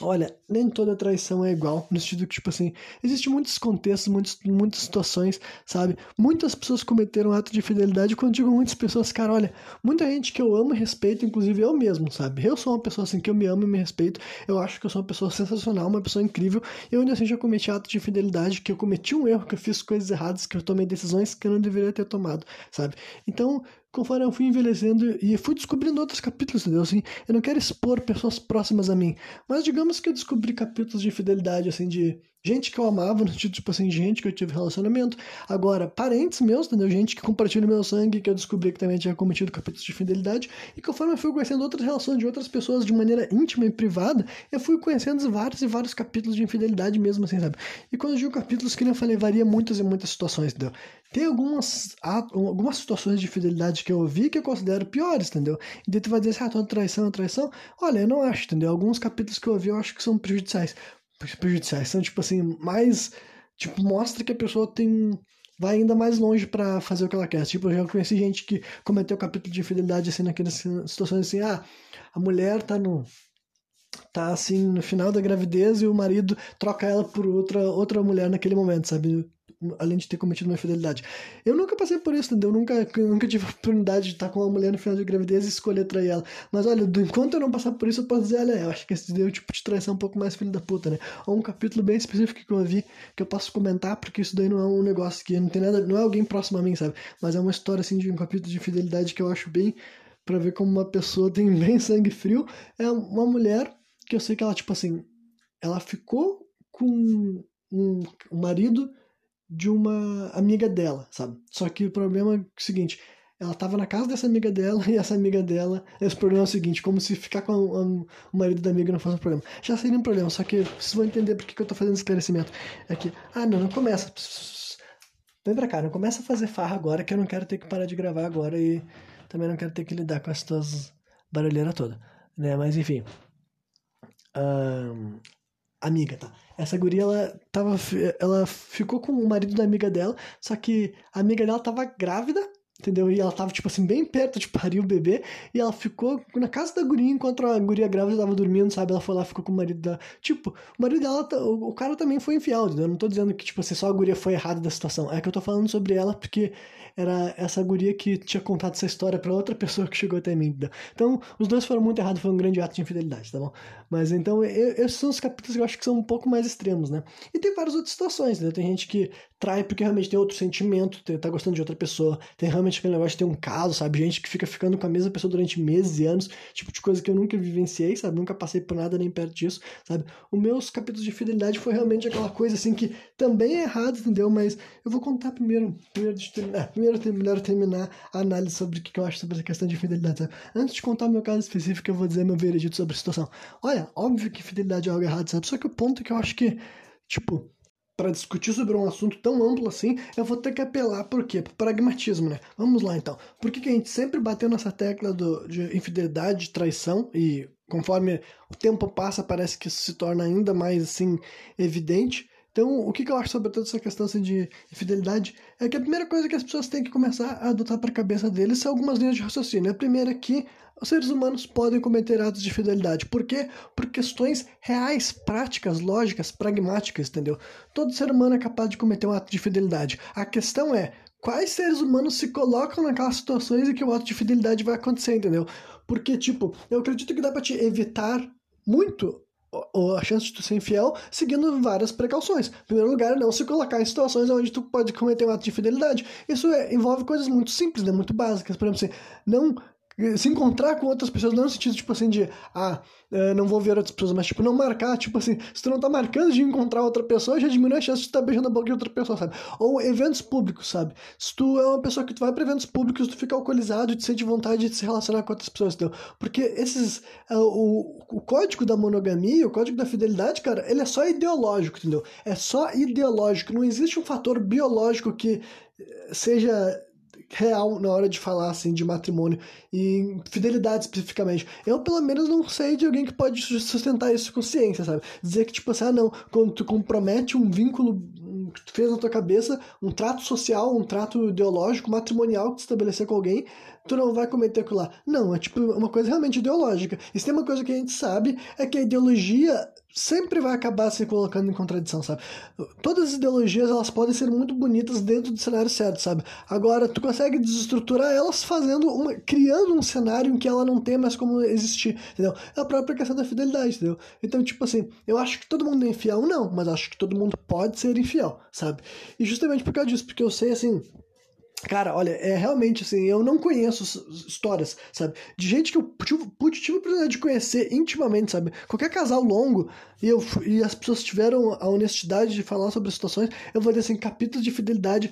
Olha, nem toda traição é igual, no sentido que, tipo assim, existem muitos contextos, muitos, muitas situações, sabe? Muitas pessoas cometeram ato de fidelidade, quando digo muitas pessoas, cara, olha, muita gente que eu amo e respeito, inclusive eu mesmo, sabe? Eu sou uma pessoa assim que eu me amo e me respeito, eu acho que eu sou uma pessoa sensacional, uma pessoa incrível, e ainda assim já cometi ato de fidelidade, que eu cometi um erro, que eu fiz coisas erradas, que eu tomei decisões que eu não deveria ter tomado, sabe? Então, conforme eu fui envelhecendo e fui descobrindo outros capítulos, entendeu? Assim, eu não quero expor pessoas próximas a mim, mas digamos que eu descobri capítulos de fidelidade, assim, de gente que eu amava, no sentido, tipo assim, gente que eu tive relacionamento. Agora, parentes meus, entendeu? Gente que compartilha meu sangue, que eu descobri que também tinha cometido capítulos de fidelidade. E conforme eu fui conhecendo outras relações de outras pessoas de maneira íntima e privada, eu fui conhecendo vários e vários capítulos de infidelidade mesmo, assim, sabe? E quando eu digo capítulos, que nem eu falei, varia muitas e muitas situações, entendeu? Tem algumas, algumas situações de fidelidade que eu vi que eu considero piores, entendeu? E daí tu vai dizer, ah, toda traição traição. Olha, eu não acho, entendeu? Alguns capítulos que eu vi eu acho que são prejudiciais prejudiciais. São, tipo assim, mais. Tipo, mostra que a pessoa tem. Vai ainda mais longe para fazer o que ela quer. Tipo, eu já conheci gente que cometeu capítulo de infidelidade, assim, naquelas situações assim, ah, a mulher tá no tá assim no final da gravidez e o marido troca ela por outra outra mulher naquele momento, sabe? Além de ter cometido uma infidelidade. Eu nunca passei por isso, entendeu? Eu nunca, eu nunca tive a oportunidade de estar com uma mulher no final de gravidez e escolher trair ela. Mas olha, enquanto eu não passar por isso, eu posso dizer, olha, eu acho que esse deu o tipo de traição um pouco mais filho da puta, né? Ou um capítulo bem específico que eu vi, que eu posso comentar, porque isso daí não é um negócio que não tem nada, não é alguém próximo a mim, sabe? Mas é uma história, assim, de um capítulo de fidelidade que eu acho bem para ver como uma pessoa tem *laughs* bem sangue frio. É uma mulher que eu sei que ela, tipo assim, ela ficou com um marido de uma amiga dela, sabe? Só que o problema é o seguinte, ela tava na casa dessa amiga dela *laughs* e essa amiga dela, esse problema é o seguinte, como se ficar com a, a, o marido da amiga não fosse um problema. Já seria um problema, só que vocês vão entender por que, eu tô fazendo esclarecimento. É que, ah não, não começa. Vem pra cá, não começa a fazer farra agora que eu não quero ter que parar de gravar agora e também não quero ter que lidar com essas barulheiras toda, né? Mas enfim. Um, amiga, tá? Essa guria, ela tava. Ela ficou com o marido da amiga dela, só que a amiga dela tava grávida, entendeu? E ela tava, tipo assim, bem perto de parir o bebê, e ela ficou na casa da guria enquanto a guria grávida tava dormindo, sabe? Ela foi lá, ficou com o marido da. Tipo, o marido dela, o cara também foi infiel, entendeu? Eu não tô dizendo que, tipo assim, só a guria foi errada da situação. É que eu tô falando sobre ela porque era essa guria que tinha contado essa história para outra pessoa que chegou até mim. Então, os dois foram muito errados, foi um grande ato de infidelidade, tá bom? Mas então, eu, esses são os capítulos que eu acho que são um pouco mais extremos, né? E tem várias outras situações, né? Tem gente que trai porque realmente tem outro sentimento, tá gostando de outra pessoa, tem realmente aquele negócio de ter um caso, sabe? Gente que fica ficando com a mesma pessoa durante meses e anos, tipo de coisa que eu nunca vivenciei, sabe? Nunca passei por nada nem perto disso, sabe? Os meus capítulos de fidelidade foi realmente aquela coisa assim que também é errado, entendeu? Mas eu vou contar primeiro, primeiro de terminar, primeiro melhor terminar a análise sobre o que eu acho sobre essa questão de fidelidade, sabe? Antes de contar o meu caso específico, eu vou dizer meu veredito sobre a situação. Olha, óbvio que fidelidade é algo errado, sabe? Só que o ponto é que eu acho que, tipo, para discutir sobre um assunto tão amplo assim, eu vou ter que apelar por quê? Pro pragmatismo, né? Vamos lá então. Por que, que a gente sempre bateu nessa tecla do, de infidelidade, de traição e conforme o tempo passa parece que isso se torna ainda mais assim evidente? Então, o que, eu acho sobre toda essa questão assim, de infidelidade é que a primeira coisa que as pessoas têm que começar a adotar para a cabeça deles são algumas linhas de raciocínio. A primeira é que os seres humanos podem cometer atos de fidelidade. Por quê? Por questões reais, práticas, lógicas, pragmáticas, entendeu? Todo ser humano é capaz de cometer um ato de fidelidade. A questão é quais seres humanos se colocam naquelas situações em que o ato de fidelidade vai acontecer, entendeu? Porque, tipo, eu acredito que dá para te evitar muito a chance de tu ser infiel seguindo várias precauções. Em primeiro lugar, não se colocar em situações onde tu pode cometer um ato de fidelidade. Isso é, envolve coisas muito simples, né? muito básicas. Por exemplo, assim, não se encontrar com outras pessoas, não no sentido, tipo assim, de, ah, eh, não vou ver outras pessoas, mas, tipo, não marcar, tipo assim, se tu não tá marcando de encontrar outra pessoa, já diminui a chance de tu tá beijando a boca de outra pessoa, sabe? Ou eventos públicos, sabe? Se tu é uma pessoa que tu vai pra eventos públicos, tu fica alcoolizado tu sente vontade de se relacionar com outras pessoas, entendeu? Porque esses, uh, o, o código da monogamia, o código da fidelidade, cara, ele é só ideológico, entendeu? É só ideológico, não existe um fator biológico que seja real na hora de falar assim de matrimônio e fidelidade especificamente. Eu pelo menos não sei de alguém que pode sustentar isso com ciência, sabe? Dizer que tipo assim, ah não, quando tu compromete um vínculo que tu fez na tua cabeça, um trato social, um trato ideológico, matrimonial que tu estabelecer com alguém, tu não vai cometer aquilo lá. Não, é tipo uma coisa realmente ideológica. E se tem uma coisa que a gente sabe, é que a ideologia sempre vai acabar se colocando em contradição, sabe? Todas as ideologias, elas podem ser muito bonitas dentro do cenário certo, sabe? Agora, tu consegue desestruturar elas fazendo uma... criando um cenário em que ela não tem mais como existir, entendeu? É a própria questão da fidelidade, entendeu? Então, tipo assim, eu acho que todo mundo é infiel, não, mas acho que todo mundo pode ser infiel, sabe? E justamente por causa disso, porque eu sei, assim, Cara, olha, é realmente assim, eu não conheço histórias, sabe? De gente que eu tive, tive a oportunidade de conhecer intimamente, sabe? Qualquer casal longo e, eu, e as pessoas tiveram a honestidade de falar sobre situações, eu vou dizer assim, capítulos de fidelidade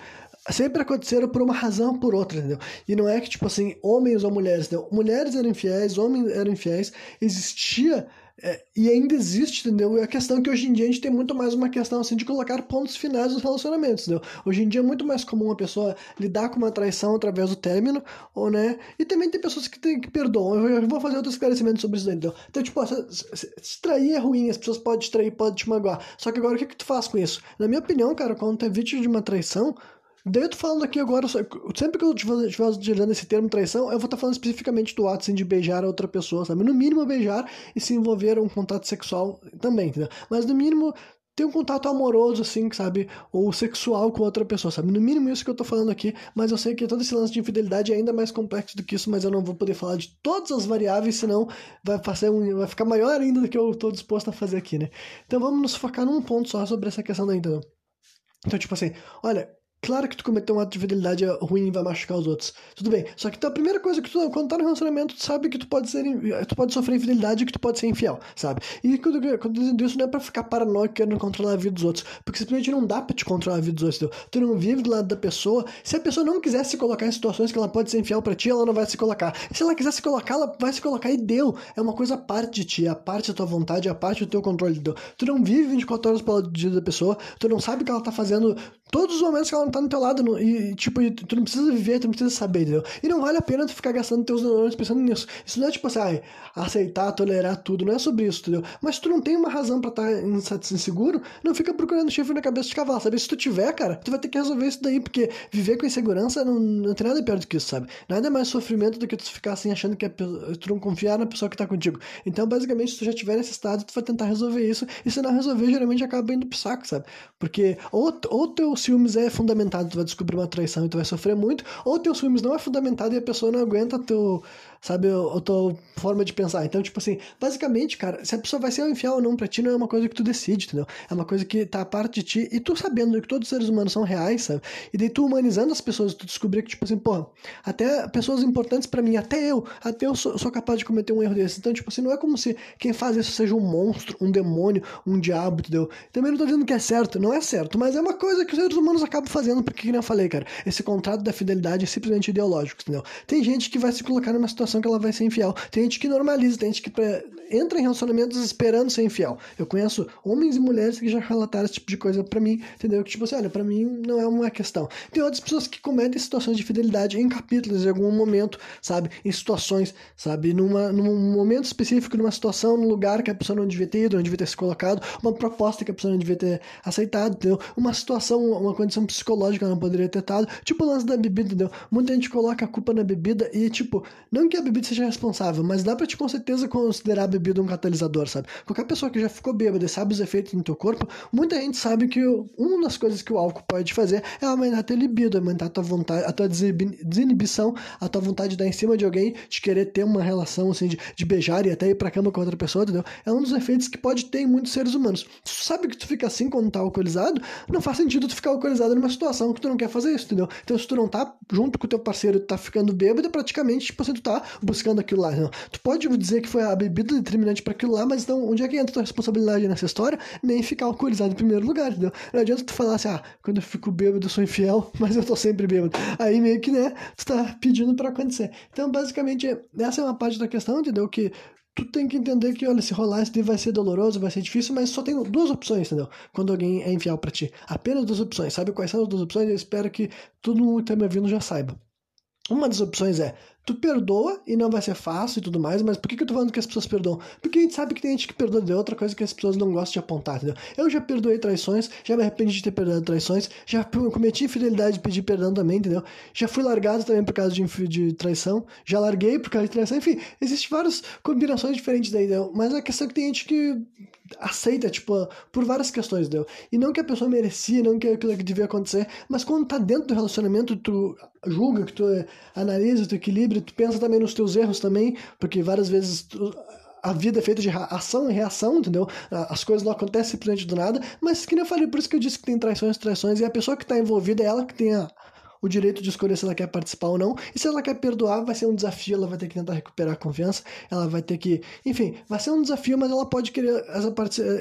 sempre aconteceram por uma razão ou por outra, entendeu? E não é que, tipo assim, homens ou mulheres, entendeu? Mulheres eram infiéis, homens eram infiéis, existia é, e ainda existe, entendeu? É a questão que hoje em dia a gente tem muito mais uma questão assim de colocar pontos finais nos relacionamentos, entendeu? Hoje em dia é muito mais comum uma pessoa lidar com uma traição através do término, ou né? E também tem pessoas que, tem, que perdoam. Eu vou fazer outro esclarecimento sobre isso, entendeu? Então, tipo, se, se, se trair é ruim, as pessoas podem te trair, podem te magoar. Só que agora o que, que tu faz com isso? Na minha opinião, cara, quando tu é vítima de uma traição, Daí eu tô falando aqui agora, sempre que eu estiver utilizando esse termo traição, eu vou estar tá falando especificamente do ato assim, de beijar a outra pessoa, sabe? No mínimo beijar e se envolver um contato sexual também, entendeu? Mas no mínimo ter um contato amoroso, assim, sabe? Ou sexual com outra pessoa, sabe? No mínimo isso que eu tô falando aqui, mas eu sei que todo esse lance de infidelidade é ainda mais complexo do que isso, mas eu não vou poder falar de todas as variáveis, senão vai, fazer um, vai ficar maior ainda do que eu tô disposto a fazer aqui, né? Então vamos nos focar num ponto só sobre essa questão da entendeu? Então, tipo assim, olha, Claro que tu cometer um ato de fidelidade ruim e vai machucar os outros. Tudo bem. Só que então, a primeira coisa que tu, quando tá no relacionamento, tu sabe que tu pode ser, tu pode sofrer infidelidade e que tu pode ser infiel, sabe? E quando, quando dizendo isso não é pra ficar paranoico querendo controlar a vida dos outros. Porque simplesmente não dá pra te controlar a vida dos outros. Entendeu? Tu não vive do lado da pessoa. Se a pessoa não quiser se colocar em situações que ela pode ser infiel pra ti, ela não vai se colocar. E se ela quiser se colocar, ela vai se colocar e deu. É uma coisa a parte de ti, a parte da tua vontade, a parte do teu controle. Entendeu? Tu não vive 24 horas pelo dia da pessoa, tu não sabe o que ela tá fazendo todos os momentos que ela não tá no teu lado. E, tipo, tu não precisa viver, tu não precisa saber, entendeu? E não vale a pena tu ficar gastando teus neurônios pensando nisso. Isso não é tipo assim, ah, aceitar, tolerar tudo, não é sobre isso, entendeu? Mas tu não tem uma razão pra estar tá inseguro, não fica procurando chifre na cabeça de cavalo, sabe? Se tu tiver, cara, tu vai ter que resolver isso daí, porque viver com insegurança não, não tem nada pior do que isso, sabe? Nada mais sofrimento do que tu ficar assim achando que é, tu não confiar na pessoa que tá contigo. Então, basicamente, se tu já tiver nesse estado, tu vai tentar resolver isso, e se não resolver, geralmente acaba indo pro saco, sabe? Porque ou, ou teu ciúmes é fundamentado, tu vai descobrir uma traição e tu vai sofrer muito, ou teus filmes não é fundamentado e a pessoa não aguenta teu, sabe, a tua forma de pensar. Então, tipo assim, basicamente, cara, se a pessoa vai ser infiel ou não pra ti, não é uma coisa que tu decide, entendeu? É uma coisa que tá a parte de ti, e tu sabendo que todos os seres humanos são reais, sabe? E daí tu humanizando as pessoas, tu descobrir que, tipo assim, porra, até pessoas importantes para mim, até eu, até eu sou, sou, capaz de cometer um erro desse. Então, tipo assim, não é como se quem faz isso seja um monstro, um demônio, um diabo, entendeu? Também não tô dizendo que é certo, não é certo, mas é uma coisa que seres humanos acabam fazendo, porque, como eu falei, cara, esse contrato da fidelidade é simplesmente ideológico, entendeu? Tem gente que vai se colocar numa situação que ela vai ser infiel. Tem gente que normaliza, tem gente que entra em relacionamentos esperando ser infiel. Eu conheço homens e mulheres que já relataram esse tipo de coisa para mim, entendeu? Que tipo assim, olha, pra mim não é uma questão. Tem outras pessoas que cometem situações de fidelidade em capítulos, em algum momento, sabe? Em situações, sabe? Numa, num momento específico, numa situação, num lugar que a pessoa não devia ter ido, não devia ter se colocado, uma proposta que a pessoa não devia ter aceitado, entendeu? Uma situação, uma condição psicológica que ela não poderia ter estado, tipo o lance da bebida, entendeu? Muita gente coloca a culpa na bebida e, tipo, não que a bebida seja responsável, mas dá pra te com certeza considerar a bebida um catalisador, sabe? Qualquer pessoa que já ficou bêbada e sabe os efeitos no teu corpo, muita gente sabe que uma das coisas que o álcool pode fazer é aumentar a tua libido, aumentar a tua vontade, a tua desinibição, a tua vontade de dar em cima de alguém, de querer ter uma relação, assim, de, de beijar e até ir pra cama com outra pessoa, entendeu? É um dos efeitos que pode ter em muitos seres humanos. Tu sabe que tu fica assim quando tá alcoolizado, não faz sentido tu ficar alcoolizado numa situação que tu não quer fazer isso, entendeu? Então, se tu não tá junto com o teu parceiro, tá ficando bêbado, praticamente, tipo assim, tu tá buscando aquilo lá, não. Tu pode dizer que foi a bebida determinante para aquilo lá, mas então, onde é que entra tua responsabilidade nessa história? Nem ficar alcoolizado em primeiro lugar, entendeu? Não adianta tu falar assim, ah, quando eu fico bêbado eu sou infiel, *laughs* mas eu tô sempre bêbado. Aí meio que, né, tu tá pedindo para acontecer. Então, basicamente, essa é uma parte da questão, entendeu? Que tu tem que entender que, olha, se rolar isso vai ser doloroso, vai ser difícil, mas só tem duas opções, entendeu? Quando alguém é infiel para ti. Apenas duas opções. Sabe quais são as duas opções? Eu espero que todo mundo que tá me ouvindo já saiba. Uma das opções é tu perdoa e não vai ser fácil e tudo mais, mas por que, que eu tô falando que as pessoas perdoam? Porque a gente sabe que tem gente que perdoa de outra coisa que as pessoas não gostam de apontar, entendeu? Eu já perdoei traições, já me arrependi de ter perdoado traições, já cometi infidelidade de pedir perdão também, entendeu? Já fui largado também por causa de, de traição, já larguei por causa de traição, enfim, existem várias combinações diferentes daí, entendeu? Mas a questão é que tem gente que aceita, tipo, por várias questões, entendeu? E não que a pessoa merecia, não que aquilo que devia acontecer, mas quando tá dentro do relacionamento, tu julga, que tu analisa, tu equilibra, tu pensa também nos teus erros também, porque várias vezes tu, a vida é feita de ação e reação, entendeu? As coisas não acontecem simplesmente do nada, mas que nem eu falei, por isso que eu disse que tem traições e traições, e a pessoa que está envolvida é ela que tem a, o direito de escolher se ela quer participar ou não. E se ela quer perdoar, vai ser um desafio, ela vai ter que tentar recuperar a confiança, ela vai ter que. Enfim, vai ser um desafio, mas ela pode querer essa,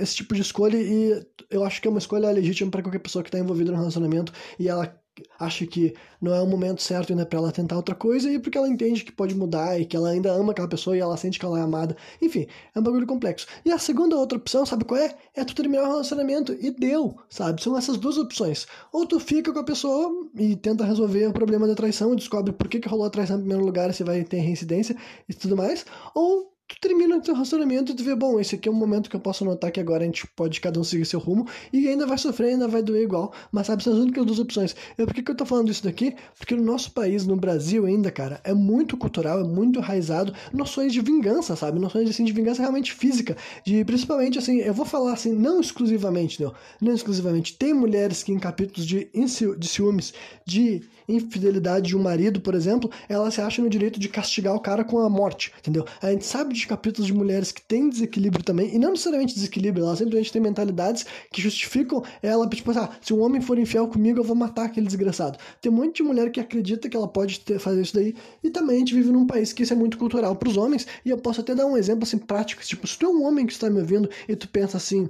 esse tipo de escolha e eu acho que é uma escolha legítima para qualquer pessoa que está envolvida no relacionamento e ela acha que não é o momento certo ainda para ela tentar outra coisa e porque ela entende que pode mudar e que ela ainda ama aquela pessoa e ela sente que ela é amada. Enfim, é um bagulho complexo. E a segunda outra opção, sabe qual é? É tu terminar o relacionamento e deu, sabe? São essas duas opções. Ou tu fica com a pessoa e tenta resolver o problema da traição e descobre por que, que rolou a traição em primeiro lugar, se vai ter reincidência e tudo mais. Ou tu termina o teu relacionamento e tu vê, bom, esse aqui é um momento que eu posso notar que agora a gente pode cada um seguir seu rumo e ainda vai sofrer, ainda vai doer igual, mas sabe, são as únicas duas opções. E por que, que eu tô falando isso daqui? Porque no nosso país, no Brasil ainda, cara, é muito cultural, é muito enraizado noções de vingança, sabe? Noções assim, de vingança realmente física, de principalmente assim, eu vou falar assim, não exclusivamente, não, não exclusivamente, tem mulheres que em capítulos de, de ciúmes, de infidelidade de um marido, por exemplo, ela se acha no direito de castigar o cara com a morte, entendeu? A gente sabe de capítulos de mulheres que têm desequilíbrio também, e não necessariamente desequilíbrio, elas simplesmente têm mentalidades que justificam ela, tipo, ah, se um homem for infiel comigo, eu vou matar aquele desgraçado. Tem um monte de mulher que acredita que ela pode ter, fazer isso daí, e também a gente vive num país que isso é muito cultural para os homens, e eu posso até dar um exemplo assim prático, tipo, se tu é um homem que está me ouvindo e tu pensa assim,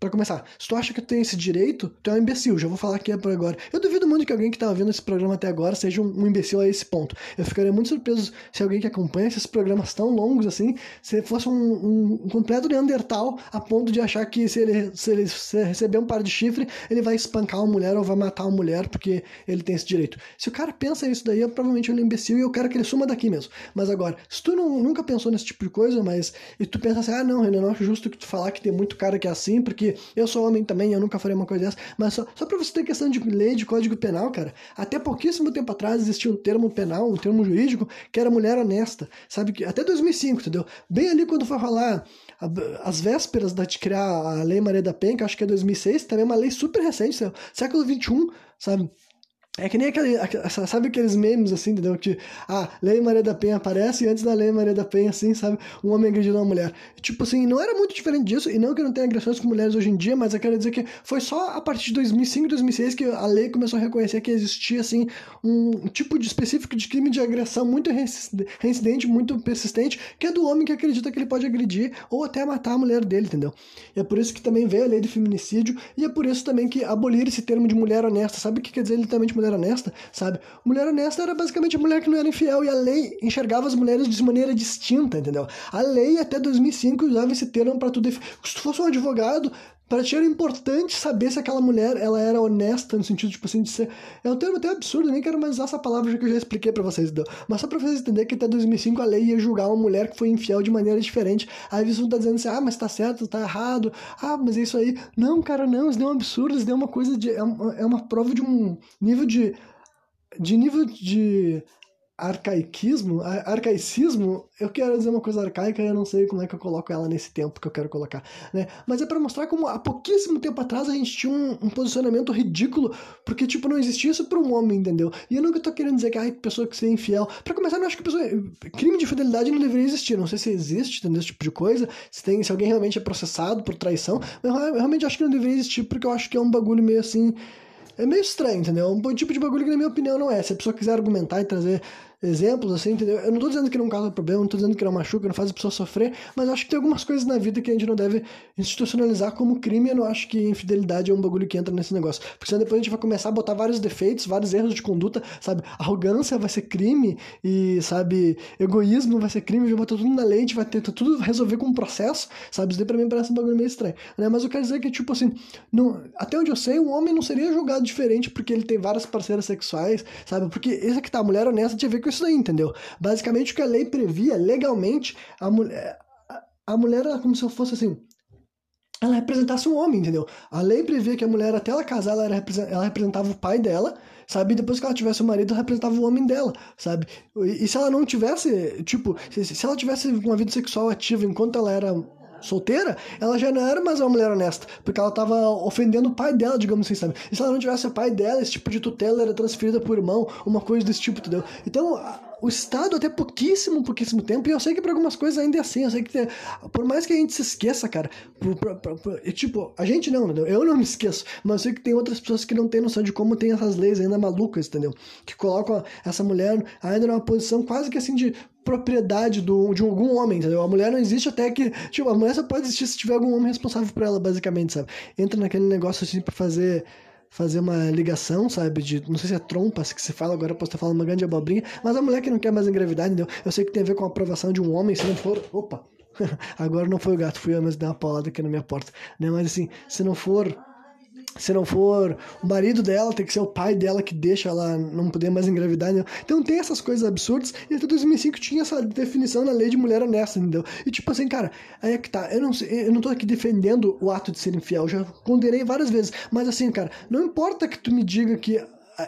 para começar, se tu acha que tu tem esse direito, tu é um imbecil. Já vou falar aqui por agora. Eu duvido muito que alguém que tá ouvindo esse programa até agora seja um, um imbecil a esse ponto. Eu ficaria muito surpreso se alguém que acompanha esses programas tão longos assim, se fosse um, um, completo neandertal a ponto de achar que se ele, se ele se receber um par de chifre, ele vai espancar uma mulher ou vai matar uma mulher porque ele tem esse direito. Se o cara pensa isso daí, eu, provavelmente ele é imbecil e eu quero que ele suma daqui mesmo. Mas agora, se tu não, nunca pensou nesse tipo de coisa, mas e tu pensa assim, ah não, Renan, não acho justo que tu falar que tem muito cara que é assim, porque eu sou homem também, eu nunca faria uma coisa dessa. Mas só, só pra você ter questão de lei, de código penal, cara. Até pouquíssimo tempo atrás existia um termo penal, um termo jurídico, que era mulher honesta. Sabe? que Até 2005, entendeu? Bem ali quando foi rolar as vésperas de criar a Lei Maria da Penha, que acho que é 2006, também é uma lei super recente, século 21, sabe? É que nem aquele, sabe aqueles memes, assim, entendeu? Que, ah, Lei Maria da Penha aparece e antes da Lei Maria da Penha, assim, sabe? Um homem agredindo uma mulher. Tipo assim, não era muito diferente disso, e não que não tenha agressões com mulheres hoje em dia, mas eu quero dizer que foi só a partir de 2005, 2006 que a lei começou a reconhecer que existia, assim, um tipo de específico de crime de agressão muito reincidente, muito persistente, que é do homem que acredita que ele pode agredir ou até matar a mulher dele, entendeu? E é por isso que também veio a lei do feminicídio, e é por isso também que abolir esse termo de mulher honesta, sabe o que quer dizer literalmente mulher mulher honesta, sabe? Mulher honesta era basicamente a mulher que não era infiel e a lei enxergava as mulheres de maneira distinta, entendeu? A lei até 2005 usava esse termo para tudo. Se tu fosse um advogado, para ti era importante saber se aquela mulher ela era honesta no sentido tipo assim de ser é um termo até absurdo nem quero mais usar essa palavra que eu já expliquei para vocês mas só para vocês entenderem que até 2005 a lei ia julgar uma mulher que foi infiel de maneira diferente. Aí você não tá dizendo assim ah mas tá certo tá errado. Ah mas é isso aí. Não cara não isso é um absurdo isso é uma coisa de é uma, é uma prova de um nível de de nível de arcaicismo, arcaicismo, eu quero dizer uma coisa arcaica eu não sei como é que eu coloco ela nesse tempo que eu quero colocar, né? Mas é para mostrar como há pouquíssimo tempo atrás a gente tinha um, um, posicionamento ridículo, porque, tipo, não existia isso para um homem, entendeu? E eu nunca tô querendo dizer que, ai, pessoa que seja infiel. Para começar, eu acho que pessoa, crime de fidelidade não deveria existir. Não sei se existe, entendeu? Esse tipo de coisa, se, tem, se alguém realmente é processado por traição, mas eu realmente acho que não deveria existir, porque eu acho que é um bagulho meio assim é meio estranho, entendeu? É um tipo de bagulho que, na minha opinião, não é. Se a pessoa quiser argumentar e trazer exemplos, assim, entendeu? Eu não tô dizendo que não causa problema, não tô dizendo que não machuca, não faz a pessoa sofrer, mas acho que tem algumas coisas na vida que a gente não deve institucionalizar como crime. Eu não acho que infidelidade é um bagulho que entra nesse negócio. Porque senão depois a gente vai começar a botar vários defeitos, vários erros de conduta, sabe? Arrogância vai ser crime e, sabe, egoísmo vai ser crime, vai botar tudo na lei, gente vai ter tudo resolver com um processo, sabe? Isso daí pra mim parece um bagulho meio estranho, né? Mas eu quero dizer que, tipo assim, não, até onde eu sei, um homem não seria julgado diferente porque ele tem várias parceiras sexuais, sabe? Porque esse aqui tá, a mulher honesta a ver com isso daí, entendeu? Basicamente o que a lei previa, legalmente, a mulher, a mulher era como se fosse assim, ela representasse um homem, entendeu? A lei previa que a mulher, até ela casar, ela, era, ela representava o pai dela, sabe? E depois que ela tivesse o marido, representava o homem dela, sabe? E, e se ela não tivesse, tipo, se, se ela tivesse uma vida sexual ativa enquanto ela era solteira, ela já não era mais uma mulher honesta, porque ela estava ofendendo o pai dela, digamos assim, sabe? E se ela não tivesse o pai dela, esse tipo de tutela era transferida pro irmão, uma coisa desse tipo, entendeu? Então, o Estado até pouquíssimo, pouquíssimo tempo, e eu sei que para algumas coisas ainda é assim, eu sei que tem, por mais que a gente se esqueça, cara, por, por, por, e, tipo, a gente não, entendeu? Eu não me esqueço, mas eu sei que tem outras pessoas que não têm noção de como tem essas leis ainda malucas, entendeu? Que colocam essa mulher ainda numa posição quase que assim de propriedade do, de algum homem, entendeu? A mulher não existe até que. Tipo, a mulher só pode existir se tiver algum homem responsável por ela, basicamente, sabe? Entra naquele negócio assim pra fazer fazer uma ligação, sabe? De, não sei se é trompas que se fala, agora posso estar falando uma grande abobrinha, mas a mulher que não quer mais engravidar, entendeu? Eu sei que tem a ver com a aprovação de um homem, se não for. Opa! *laughs* agora não foi o gato, fui eu, mas dei uma paulada aqui na minha porta, né? Mas assim, se não for se não for o marido dela, tem que ser o pai dela que deixa ela não poder mais engravidar? Então tem essas coisas absurdas, e até 2005 tinha essa definição na lei de mulher honesta, entendeu? E tipo assim, cara, aí é que tá, eu não, eu não tô aqui defendendo o ato de ser infiel, já condenei várias vezes, mas assim, cara, não importa que tu me diga que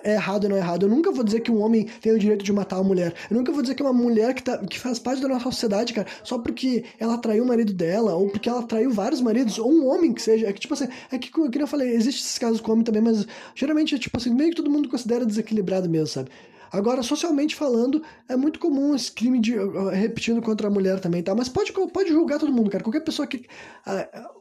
é errado ou não é errado. Eu nunca vou dizer que um homem tem o direito de matar uma mulher. Eu nunca vou dizer que uma mulher que, tá, que faz parte da nossa sociedade, cara, só porque ela traiu o marido dela, ou porque ela traiu vários maridos, ou um homem que seja. É que, tipo assim, é que, como eu falei, existe esses casos com homem também, mas geralmente é tipo assim, meio que todo mundo considera desequilibrado mesmo, sabe? Agora, socialmente falando, é muito comum esse crime de repetindo contra a mulher também, tá? Mas pode, pode julgar todo mundo, cara. Qualquer pessoa que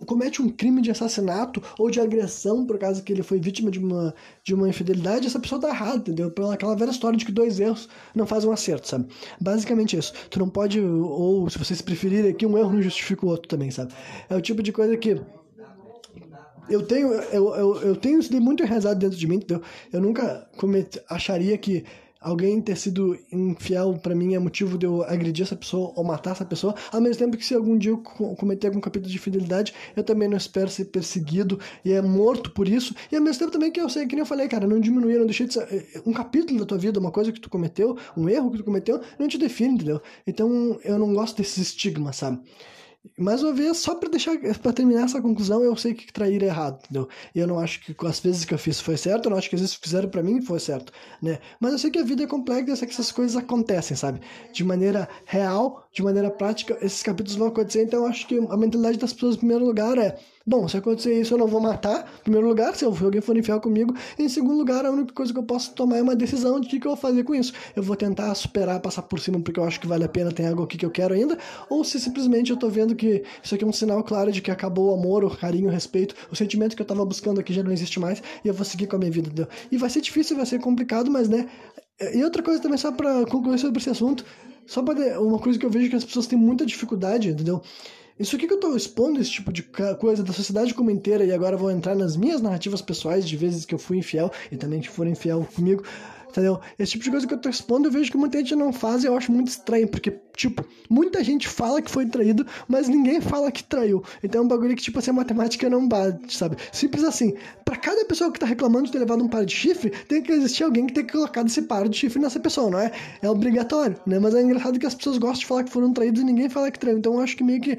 comete um crime de assassinato ou de agressão por causa que ele foi vítima de uma, de uma infidelidade, essa pessoa tá errada, entendeu? Pela aquela velha história de que dois erros não fazem um acerto, sabe? Basicamente isso. Tu não pode, ou se vocês preferirem aqui, um erro não justifica o outro também, sabe? É o tipo de coisa que eu tenho, eu, eu, eu tenho isso muito enraizado dentro de mim, entendeu? Eu nunca cometi, acharia que alguém ter sido infiel para mim é motivo de eu agredir essa pessoa ou matar essa pessoa, ao mesmo tempo que se algum dia eu cometer algum capítulo de fidelidade, eu também não espero ser perseguido e é morto por isso, e ao mesmo tempo também que eu sei, que nem eu falei, cara, não diminuir, não deixei de ser, eh, um capítulo da tua vida, uma coisa que tu cometeu, um erro que tu cometeu, não te define, entendeu? Então eu não gosto desses estigmas, sabe? Mais uma vez, só para deixar, para terminar essa conclusão, eu sei que trair é errado, entendeu? Eu não acho que as vezes que eu fiz foi certo, eu não acho que as vezes que fizeram para mim foi certo, né? Mas eu sei que a vida é complexa, eu sei que essas coisas acontecem, sabe? De maneira real, de maneira prática, esses capítulos vão acontecer, então eu acho que a mentalidade das pessoas, em primeiro lugar, é bom, se acontecer isso eu não vou matar, em primeiro lugar, se alguém for infiel comigo. Em segundo lugar, a única coisa que eu posso tomar é uma decisão de o que, que eu vou fazer com isso. Eu vou tentar superar, passar por cima porque eu acho que vale a pena, tem algo aqui que eu quero ainda, ou se simplesmente eu tô vendo que isso aqui é um sinal claro de que acabou o amor, o carinho, o respeito, o sentimento que eu tava buscando aqui já não existe mais e eu vou seguir com a minha vida, entendeu? E vai ser difícil, vai ser complicado, mas né. E outra coisa também, só pra concluir sobre esse assunto, só pra uma coisa que eu vejo que as pessoas têm muita dificuldade, entendeu? Isso aqui que eu tô expondo, esse tipo de coisa da sociedade como inteira, e agora vou entrar nas minhas narrativas pessoais de vezes que eu fui infiel e também que foram infiel comigo. Entendeu? Esse tipo de coisa que eu tô expondo, eu vejo que muita gente não faz e eu acho muito estranho, porque, tipo, muita gente fala que foi traído, mas ninguém fala que traiu. Então é um bagulho que, tipo assim, a matemática não bate, sabe? Simples assim. Pra cada pessoa que tá reclamando de ter levado um par de chifre, tem que existir alguém que tem que colocar esse par de chifre nessa pessoa, não é? É obrigatório, né? Mas é engraçado que as pessoas gostam de falar que foram traídos e ninguém fala que traiu. Então eu acho que meio que.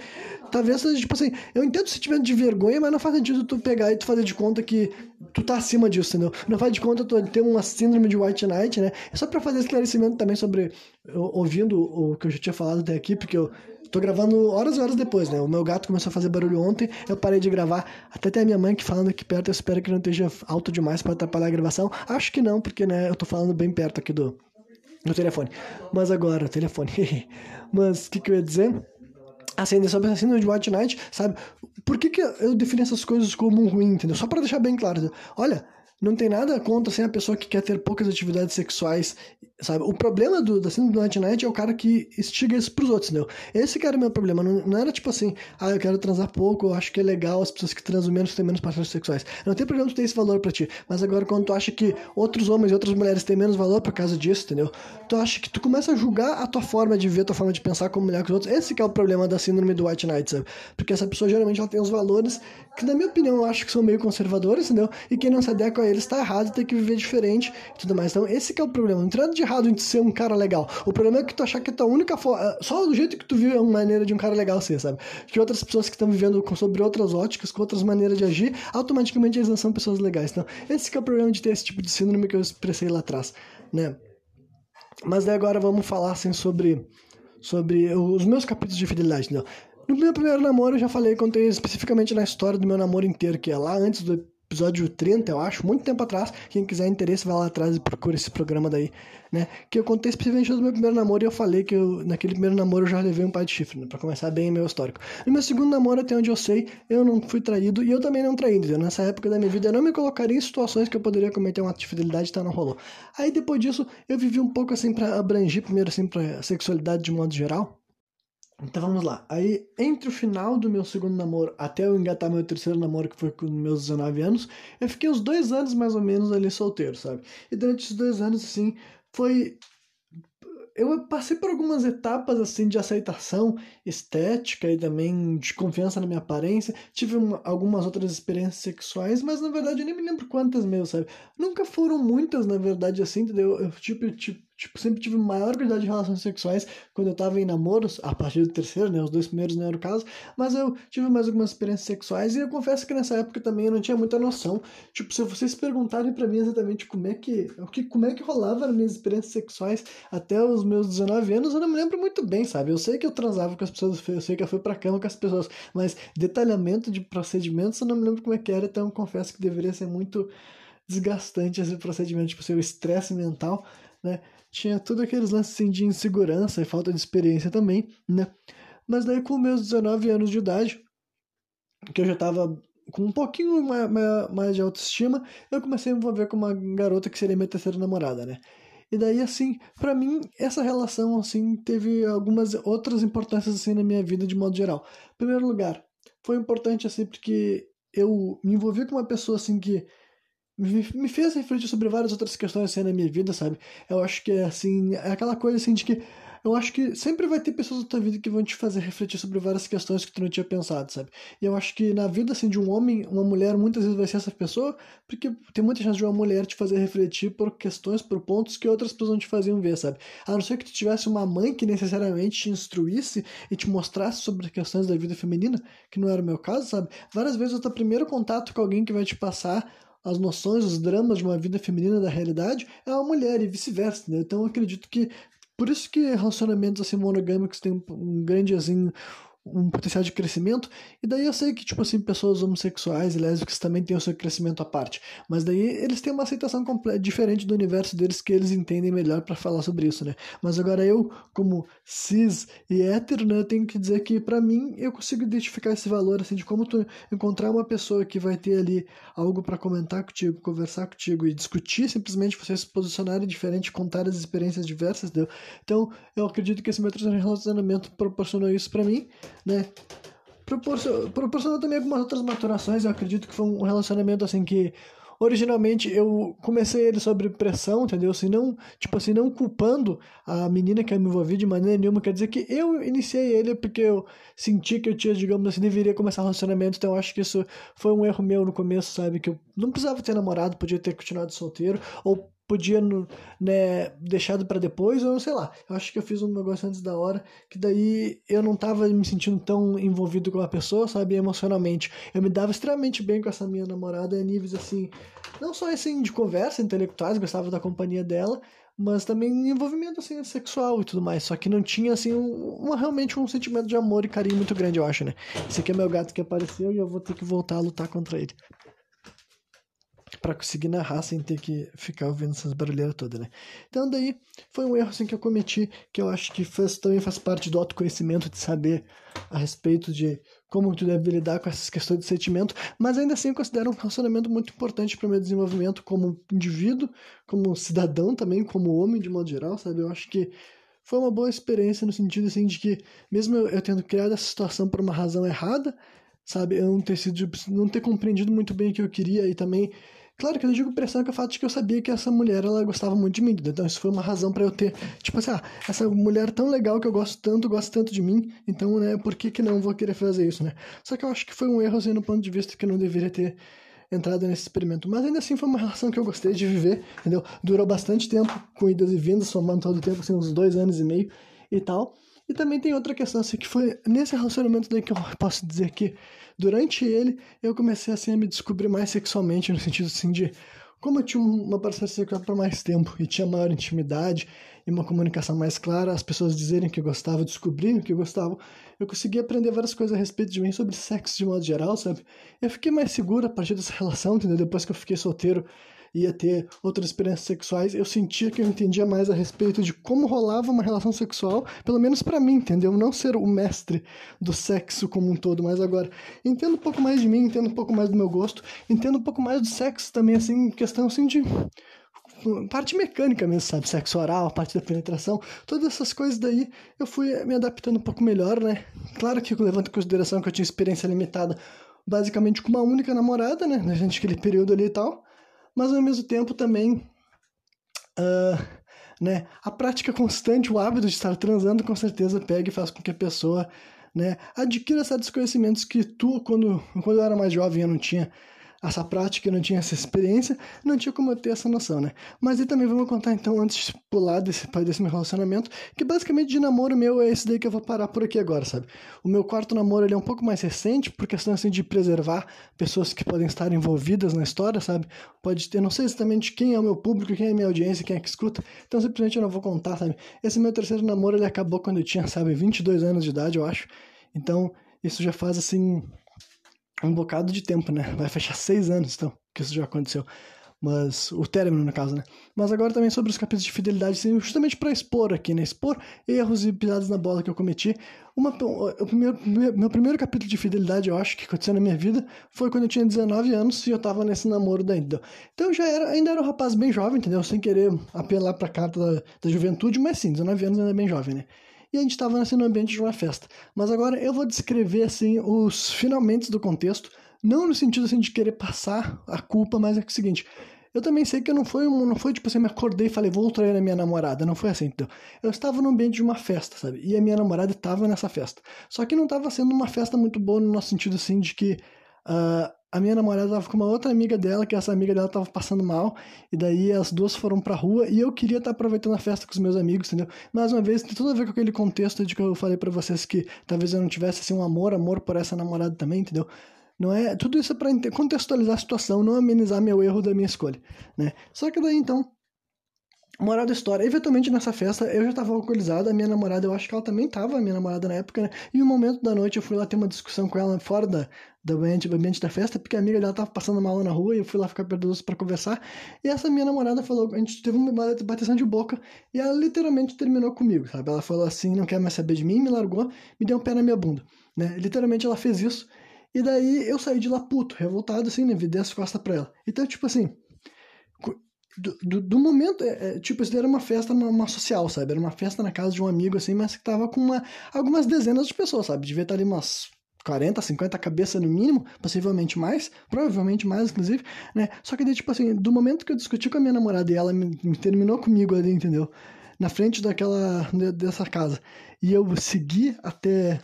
Talvez tipo assim, eu entendo o sentimento de vergonha, mas não faz sentido tu pegar e tu fazer de conta que tu tá acima disso, entendeu? Não faz de conta tu ter uma síndrome de White Knight, né? É só para fazer esclarecimento também sobre ouvindo o que eu já tinha falado até aqui, porque eu tô gravando horas e horas depois, né? O meu gato começou a fazer barulho ontem, eu parei de gravar. Até tem a minha mãe que falando aqui perto, eu espero que não esteja alto demais para atrapalhar a gravação. Acho que não, porque né, eu tô falando bem perto aqui do do telefone. Mas agora, telefone. *laughs* Mas o que, que eu ia dizer? Assim, sobre a síndrome de White Knight, sabe? Por que, que eu defino essas coisas como ruim, entendeu? Só para deixar bem claro. Olha, não tem nada contra assim, a pessoa que quer ter poucas atividades sexuais, sabe? O problema do, da síndrome do Night é o cara que instiga isso pros outros, entendeu? Esse que era o meu problema. Não, não, era tipo assim, ah, eu quero transar pouco, eu acho que é legal as pessoas que transam menos têm menos parceiros sexuais. Não tem problema tu ter esse valor para ti. Mas agora, quando tu acha que outros homens e outras mulheres têm menos valor por causa disso, entendeu? Tu acha que tu começa a julgar a tua forma de ver, a tua forma de pensar como melhor que os outros. Esse que é o problema da síndrome do White Knight, sabe? Porque essa pessoa geralmente ela tem os valores que, na minha opinião, eu acho que são meio conservadores, entendeu? E quem não se adequa a eles tá errado, tem que viver diferente e tudo mais. Então, esse que é o problema. Não tem nada de errado em ser um cara legal. O problema é que tu achar que a tua única forma. Eh, só do jeito que tu vive é uma maneira de um cara legal ser, sabe? Que outras pessoas que estão vivendo sobre outras óticas, com outras maneiras de agir, automaticamente eles não são pessoas legais. Então, esse que é o problema de ter esse tipo de síndrome que eu expressei lá atrás, né? Mas daí agora vamos falar assim sobre sobre os meus capítulos de fidelidade, entendeu? No meu primeiro namoro eu já falei, contei especificamente na história do meu namoro inteiro, que é lá antes do episódio 30, eu acho, muito tempo atrás. Quem quiser interesse, vai lá atrás e procura esse programa daí, né? Que eu contei especificamente do meu primeiro namoro e eu falei que eu, naquele primeiro namoro eu já levei um pai de chifre, né? Pra começar bem meu histórico. No meu segundo namoro, até onde eu sei, eu não fui traído e eu também não traí, entendeu? Nessa época da minha vida eu não me colocaria em situações que eu poderia cometer um ato de fidelidade, tá? Não rolou. Aí depois disso, eu vivi um pouco assim para abranger, primeiro assim, pra sexualidade de modo geral. Então vamos lá. Aí, entre o final do meu segundo namoro até eu engatar meu terceiro namoro, que foi com meus 19 anos, eu fiquei uns dois anos mais ou menos ali solteiro, sabe? E durante esses dois anos, assim, foi. Eu passei por algumas etapas, assim, de aceitação estética e também de confiança na minha aparência. Tive uma, algumas outras experiências sexuais, mas na verdade eu nem me lembro quantas mesmo, sabe? Nunca foram muitas, na verdade, assim, entendeu? Eu, tipo, tipo Tipo, sempre tive maior quantidade de relações sexuais quando eu tava em namoros, a partir do terceiro, né? Os dois primeiros não era o caso, mas eu tive mais algumas experiências sexuais e eu confesso que nessa época também eu não tinha muita noção. Tipo, se vocês perguntarem para mim exatamente como é que, que, como é que rolava nas minhas experiências sexuais até os meus 19 anos, eu não me lembro muito bem, sabe? Eu sei que eu transava com as pessoas, eu sei que eu fui pra cama com as pessoas, mas detalhamento de procedimentos eu não me lembro como é que era, então confesso que deveria ser muito desgastante esse procedimento, tipo, seu estresse mental, né? Tinha tudo aqueles lances assim, de insegurança e falta de experiência também, né? Mas daí com meus 19 anos de idade, que eu já tava com um pouquinho mais, mais de autoestima, eu comecei a me envolver com uma garota que seria minha terceira namorada, né? E daí, assim, para mim, essa relação, assim, teve algumas outras importâncias, assim, na minha vida de modo geral. Em primeiro lugar, foi importante, assim, porque eu me envolvi com uma pessoa, assim, que me, fez refletir sobre várias outras questões assim na minha vida, sabe? Eu acho que é assim, é aquela coisa assim de que eu acho que sempre vai ter pessoas na tua vida que vão te fazer refletir sobre várias questões que tu não tinha pensado, sabe? E eu acho que na vida assim de um homem, uma mulher muitas vezes vai ser essa pessoa, porque tem muita chance de uma mulher te fazer refletir por questões, por pontos que outras pessoas não te faziam ver, sabe? A não ser que tu tivesse uma mãe que necessariamente te instruísse e te mostrasse sobre questões da vida feminina, que não era o meu caso, sabe? Várias vezes o teu primeiro contato com alguém que vai te passar as noções, os dramas de uma vida feminina da realidade é uma mulher e vice-versa, né? Então eu acredito que por isso que relacionamentos assim monogâmicos têm um grande assim um potencial de crescimento, e daí eu sei que, tipo assim, pessoas homossexuais e lésbicas também têm o seu crescimento à parte, mas daí eles têm uma aceitação diferente do universo deles que eles entendem melhor para falar sobre isso, né? Mas agora eu, como cis e hétero, né, tenho que dizer que para mim eu consigo identificar esse valor, assim, de como tu encontrar uma pessoa que vai ter ali algo para comentar contigo, conversar contigo e discutir, simplesmente vocês se posicionarem diferente, contar as experiências diversas, deu? Então, eu acredito que esse meu relacionamento proporcionou isso para mim, né? Proporcionou, também algumas outras maturações, eu acredito que foi um relacionamento assim que originalmente eu comecei ele sobre pressão, entendeu? Se não, tipo assim, não culpando a menina que eu me envolvi de maneira nenhuma, quer dizer que eu iniciei ele porque eu senti que eu tinha, digamos assim, deveria começar relacionamento, então eu acho que isso foi um erro meu no começo, sabe? Que eu não precisava ter namorado, podia ter continuado solteiro, ou podia né, deixado para depois, ou sei lá. Eu acho que eu fiz um negócio antes da hora, que daí eu não tava me sentindo tão envolvido com a pessoa, sabe, emocionalmente. Eu me dava extremamente bem com essa minha namorada em níveis assim, não só assim de conversa intelectuais, gostava da companhia dela, mas também envolvimento assim sexual e tudo mais, só que não tinha assim um, realmente um sentimento de amor e carinho muito grande, eu acho, né? Esse aqui é meu gato que apareceu e eu vou ter que voltar a lutar contra ele para conseguir narrar sem ter que ficar ouvindo essas barulheiras todas, né? Então daí foi um erro assim que eu cometi, que eu acho que faz, também faz parte do autoconhecimento de saber a respeito de como tu deve lidar com essas questões de sentimento, mas ainda assim eu considero um relacionamento muito importante para meu desenvolvimento como indivíduo, como cidadão também, como homem de modo geral, sabe? Eu acho que foi uma boa experiência no sentido assim de que mesmo eu, eu tendo criado essa situação por uma razão errada, sabe, eu não ter sido não ter compreendido muito bem o que eu queria e também Claro que eu digo pressão que é o fato de que eu sabia que essa mulher ela gostava muito de mim, então isso foi uma razão para eu ter, tipo assim, ah, essa mulher tão legal que eu gosto tanto, gosta tanto de mim, então, né, por que que não vou querer fazer isso, né? Só que eu acho que foi um erro, assim, no ponto de vista que eu não deveria ter entrado nesse experimento, mas ainda assim foi uma relação que eu gostei de viver, entendeu? Durou bastante tempo, com idas e vindas, somando todo o tempo, assim, uns dois anos e meio e tal, e também tem outra questão, assim, que foi nesse relacionamento daí que eu posso dizer que durante ele eu comecei assim a me descobrir mais sexualmente, no sentido assim de como eu tinha uma parceria sexual por mais tempo e tinha maior intimidade e uma comunicação mais clara, as pessoas dizerem que gostavam, descobrirem que gostavam, eu consegui aprender várias coisas a respeito de mim sobre sexo de modo geral, sabe? Eu fiquei mais seguro a partir dessa relação, entendeu? Depois que eu fiquei solteiro, ia ter outras experiências sexuais, eu sentia que eu entendia mais a respeito de como rolava uma relação sexual, pelo menos para mim, entendeu? Não ser o mestre do sexo como um todo, mas agora entendo um pouco mais de mim, entendo um pouco mais do meu gosto, entendo um pouco mais do sexo também, assim, questão assim de parte mecânica mesmo, sabe? Sexo oral, parte da penetração, todas essas coisas daí eu fui me adaptando um pouco melhor, né? Claro que eu levanto em consideração que eu tinha experiência limitada basicamente com uma única namorada, né? Gente aquele período ali e tal mas ao mesmo tempo também uh, né, a prática constante, o hábito de estar transando com certeza pega e faz com que a pessoa né, adquira certos conhecimentos que tu, quando, quando eu era mais jovem, eu não tinha essa prática, não tinha essa experiência, não tinha como eu ter essa noção, né? Mas e também vamos contar então, antes de pular desse, desse meu relacionamento, que basicamente de namoro meu é esse daí que eu vou parar por aqui agora, sabe? O meu quarto namoro ele é um pouco mais recente, por questão assim de preservar pessoas que podem estar envolvidas na história, sabe? Pode ter, não sei exatamente quem é o meu público, quem é a minha audiência, quem é que escuta, então simplesmente eu não vou contar, sabe? Esse meu terceiro namoro ele acabou quando eu tinha, sabe, 22 anos de idade, eu acho. Então, isso já faz assim um bocado de tempo, né? Vai fechar seis anos, então, que isso já aconteceu. Mas, o término, no caso, né? Mas agora também sobre os capítulos de fidelidade, justamente para expor aqui, né? Expor erros e pisadas na bola que eu cometi. Uma, o primeiro, meu primeiro capítulo de fidelidade, eu acho, que aconteceu na minha vida, foi quando eu tinha 19 anos e eu tava nesse namoro da Então, eu já era, ainda era um rapaz bem jovem, entendeu? Sem querer apelar pra carta da, da juventude, mas sim, 19 anos ainda é bem jovem, né? E a gente estava assim, no ambiente de uma festa. Mas agora eu vou descrever assim os finalmente do contexto, não no sentido assim de querer passar a culpa, mas é, é o seguinte, eu também sei que não foi, não foi tipo assim, me acordei e falei, vou trair a minha namorada. Não foi assim, então. Eu estava no ambiente de uma festa, sabe? E a minha namorada estava nessa festa. Só que não estava sendo uma festa muito boa no nosso sentido, assim, de que uh, a minha namorada estava com uma outra amiga dela, que essa amiga dela estava passando mal, e daí as duas foram pra rua, e eu queria estar tá aproveitando a festa com os meus amigos, entendeu? Mais uma vez, tem tudo a ver com aquele contexto de que eu falei para vocês que talvez eu não tivesse assim um amor, amor por essa namorada também, entendeu? Não é, tudo isso é para contextualizar a situação, não amenizar meu erro da minha escolha, né? Só que daí então Moral da história, eventualmente nessa festa eu já tava alcoolizado, a minha namorada, eu acho que ela também tava, a minha namorada na época, né? E um momento da noite eu fui lá ter uma discussão com ela fora da, do ambiente, do ambiente da festa, porque a amiga dela tava passando mal na rua e eu fui lá ficar perto dos para conversar. E essa minha namorada falou, a gente teve uma bateção de boca e ela literalmente terminou comigo, sabe? Ela falou assim, não quer mais saber de mim, me largou, me deu um pé na minha bunda, né? Literalmente ela fez isso. E daí eu saí de lá puto, revoltado assim, né? Virei as costas pra ela. Então, tipo assim, do, do, do, momento, é, é, tipo, isso era uma festa, uma, uma, social, sabe? Era uma festa na casa de um amigo, assim, mas que tava com uma, algumas dezenas de pessoas, sabe? Devia estar ali umas 40, 50 cabeças no mínimo, possivelmente mais, provavelmente mais, inclusive, né? Só que daí, tipo assim, do momento que eu discuti com a minha namorada e ela me, me terminou comigo ali, entendeu? Na frente daquela, dessa casa, e eu segui até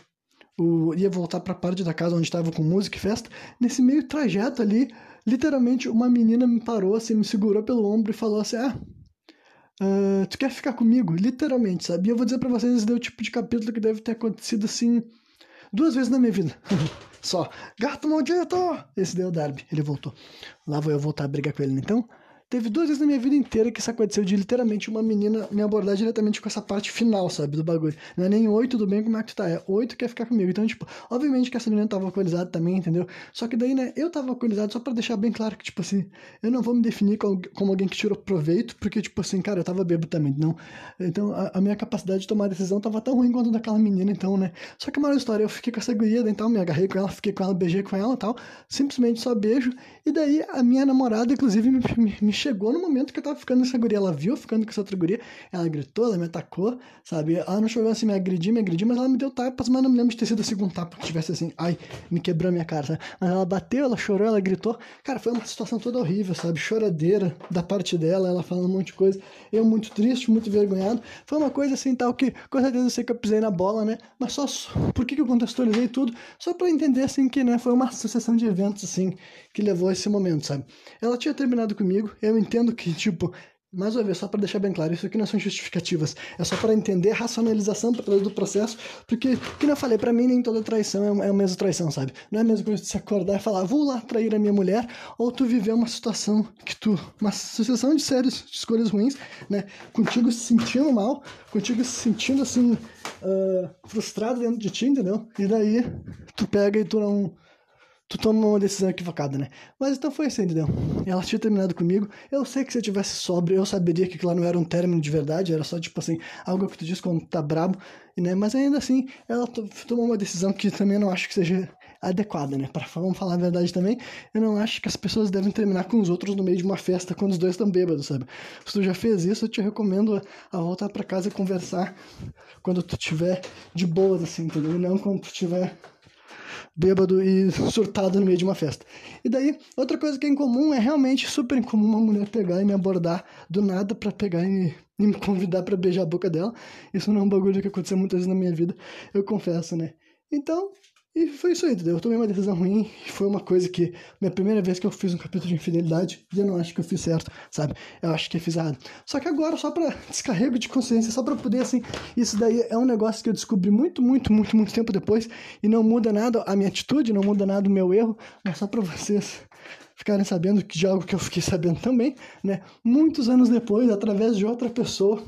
o, ia voltar para a parte da casa onde estava com música e festa, nesse meio trajeto ali, literalmente uma menina me parou, assim, me segurou pelo ombro e falou assim: Ah, uh, tu quer ficar comigo? Literalmente, sabe? E eu vou dizer pra vocês: esse deu o tipo de capítulo que deve ter acontecido assim duas vezes na minha vida. *laughs* Só. Gato maldito! Esse deu o Darby, ele voltou. Lá vou eu voltar a brigar com ele então. Teve duas vezes na minha vida inteira que isso aconteceu de literalmente uma menina me abordar diretamente com essa parte final, sabe, do bagulho. Não é nem oi, tudo bem, como é que tu tá? É oi, tu quer ficar comigo. Então, tipo, obviamente que essa menina tava alcoolizada também, entendeu? Só que daí, né, eu tava alcoolizado só para deixar bem claro que, tipo assim, eu não vou me definir como, alguém que tirou proveito, porque, tipo assim, cara, eu tava bêbado também, não. Então, a, a minha capacidade de tomar decisão tava tão ruim quanto daquela menina, então, né. Só que uma história, eu fiquei com essa guria, então, me agarrei com ela, fiquei com ela, beijei com ela tal, simplesmente só beijo. E daí, a minha namorada, inclusive, me, me chegou no momento que eu tava ficando com essa guria. Ela viu ficando com essa outra guria, ela gritou, ela me atacou, sabe? Ela não chegou assim, me agredir, me agredir, mas ela me deu tapas, mas não me lembro de ter sido assim com um tapa que tivesse assim, ai, me quebrou a minha cara, sabe? Mas ela bateu, ela chorou, ela gritou. Cara, foi uma situação toda horrível, sabe? Choradeira da parte dela, ela falando um monte de coisa. Eu muito triste, muito envergonhado. Foi uma coisa assim, tal, que com certeza eu sei que eu pisei na bola, né? Mas só, por que, que eu contextualizei tudo? Só para entender, assim, que, né, foi uma sucessão de eventos, assim, que levou a esse momento, sabe? Ela tinha terminado comigo, eu entendo que, tipo, mais uma vez, só para deixar bem claro, isso aqui não são justificativas, é só para entender a racionalização do processo, porque, como eu falei, para mim nem toda traição é, é a mesma traição, sabe? Não é a mesma coisa de se acordar e falar, vou lá trair a minha mulher, ou tu viver uma situação que tu, uma sucessão de séries, de escolhas ruins, né? Contigo se sentindo mal, contigo se sentindo assim, uh, frustrado dentro de ti, entendeu? E daí tu pega e tu não tu toma uma decisão equivocada, né? Mas então foi assim, entendeu? Ela tinha terminado comigo. Eu sei que se eu tivesse sóbrio, eu saberia que lá não era um término de verdade, era só tipo assim, algo que tu diz quando tá brabo, né? Mas ainda assim, ela tomou uma decisão que também não acho que seja adequada, né? Para vamos falar a verdade também, eu não acho que as pessoas devem terminar com os outros no meio de uma festa quando os dois estão bêbados, sabe? Se tu já fez isso, eu te recomendo a voltar para casa e conversar quando tu tiver de boas, assim, entendeu? E não quando tu tiver bêbado e *laughs* surtado no meio de uma festa. E daí, outra coisa que é incomum é realmente super incomum uma mulher pegar e me abordar do nada para pegar e, e, *laughs* me convidar para beijar a boca dela. Isso não é um bagulho que aconteceu muitas vezes na minha vida, eu confesso, né? Então, e foi isso aí, entendeu? Eu tomei uma decisão ruim foi uma coisa que. Minha primeira vez que eu fiz um capítulo de infidelidade e eu não acho que eu fiz certo, sabe? Eu acho que eu fiz errado. Só que agora, só pra *laughs* descarrego de consciência, só pra poder, assim. Isso daí é um negócio que eu descobri muito, muito, muito, muito tempo depois e não muda nada a minha atitude, não muda nada o meu erro, mas só pra vocês ficarem sabendo de algo que eu fiquei sabendo também, né? Muitos anos depois, através de outra pessoa,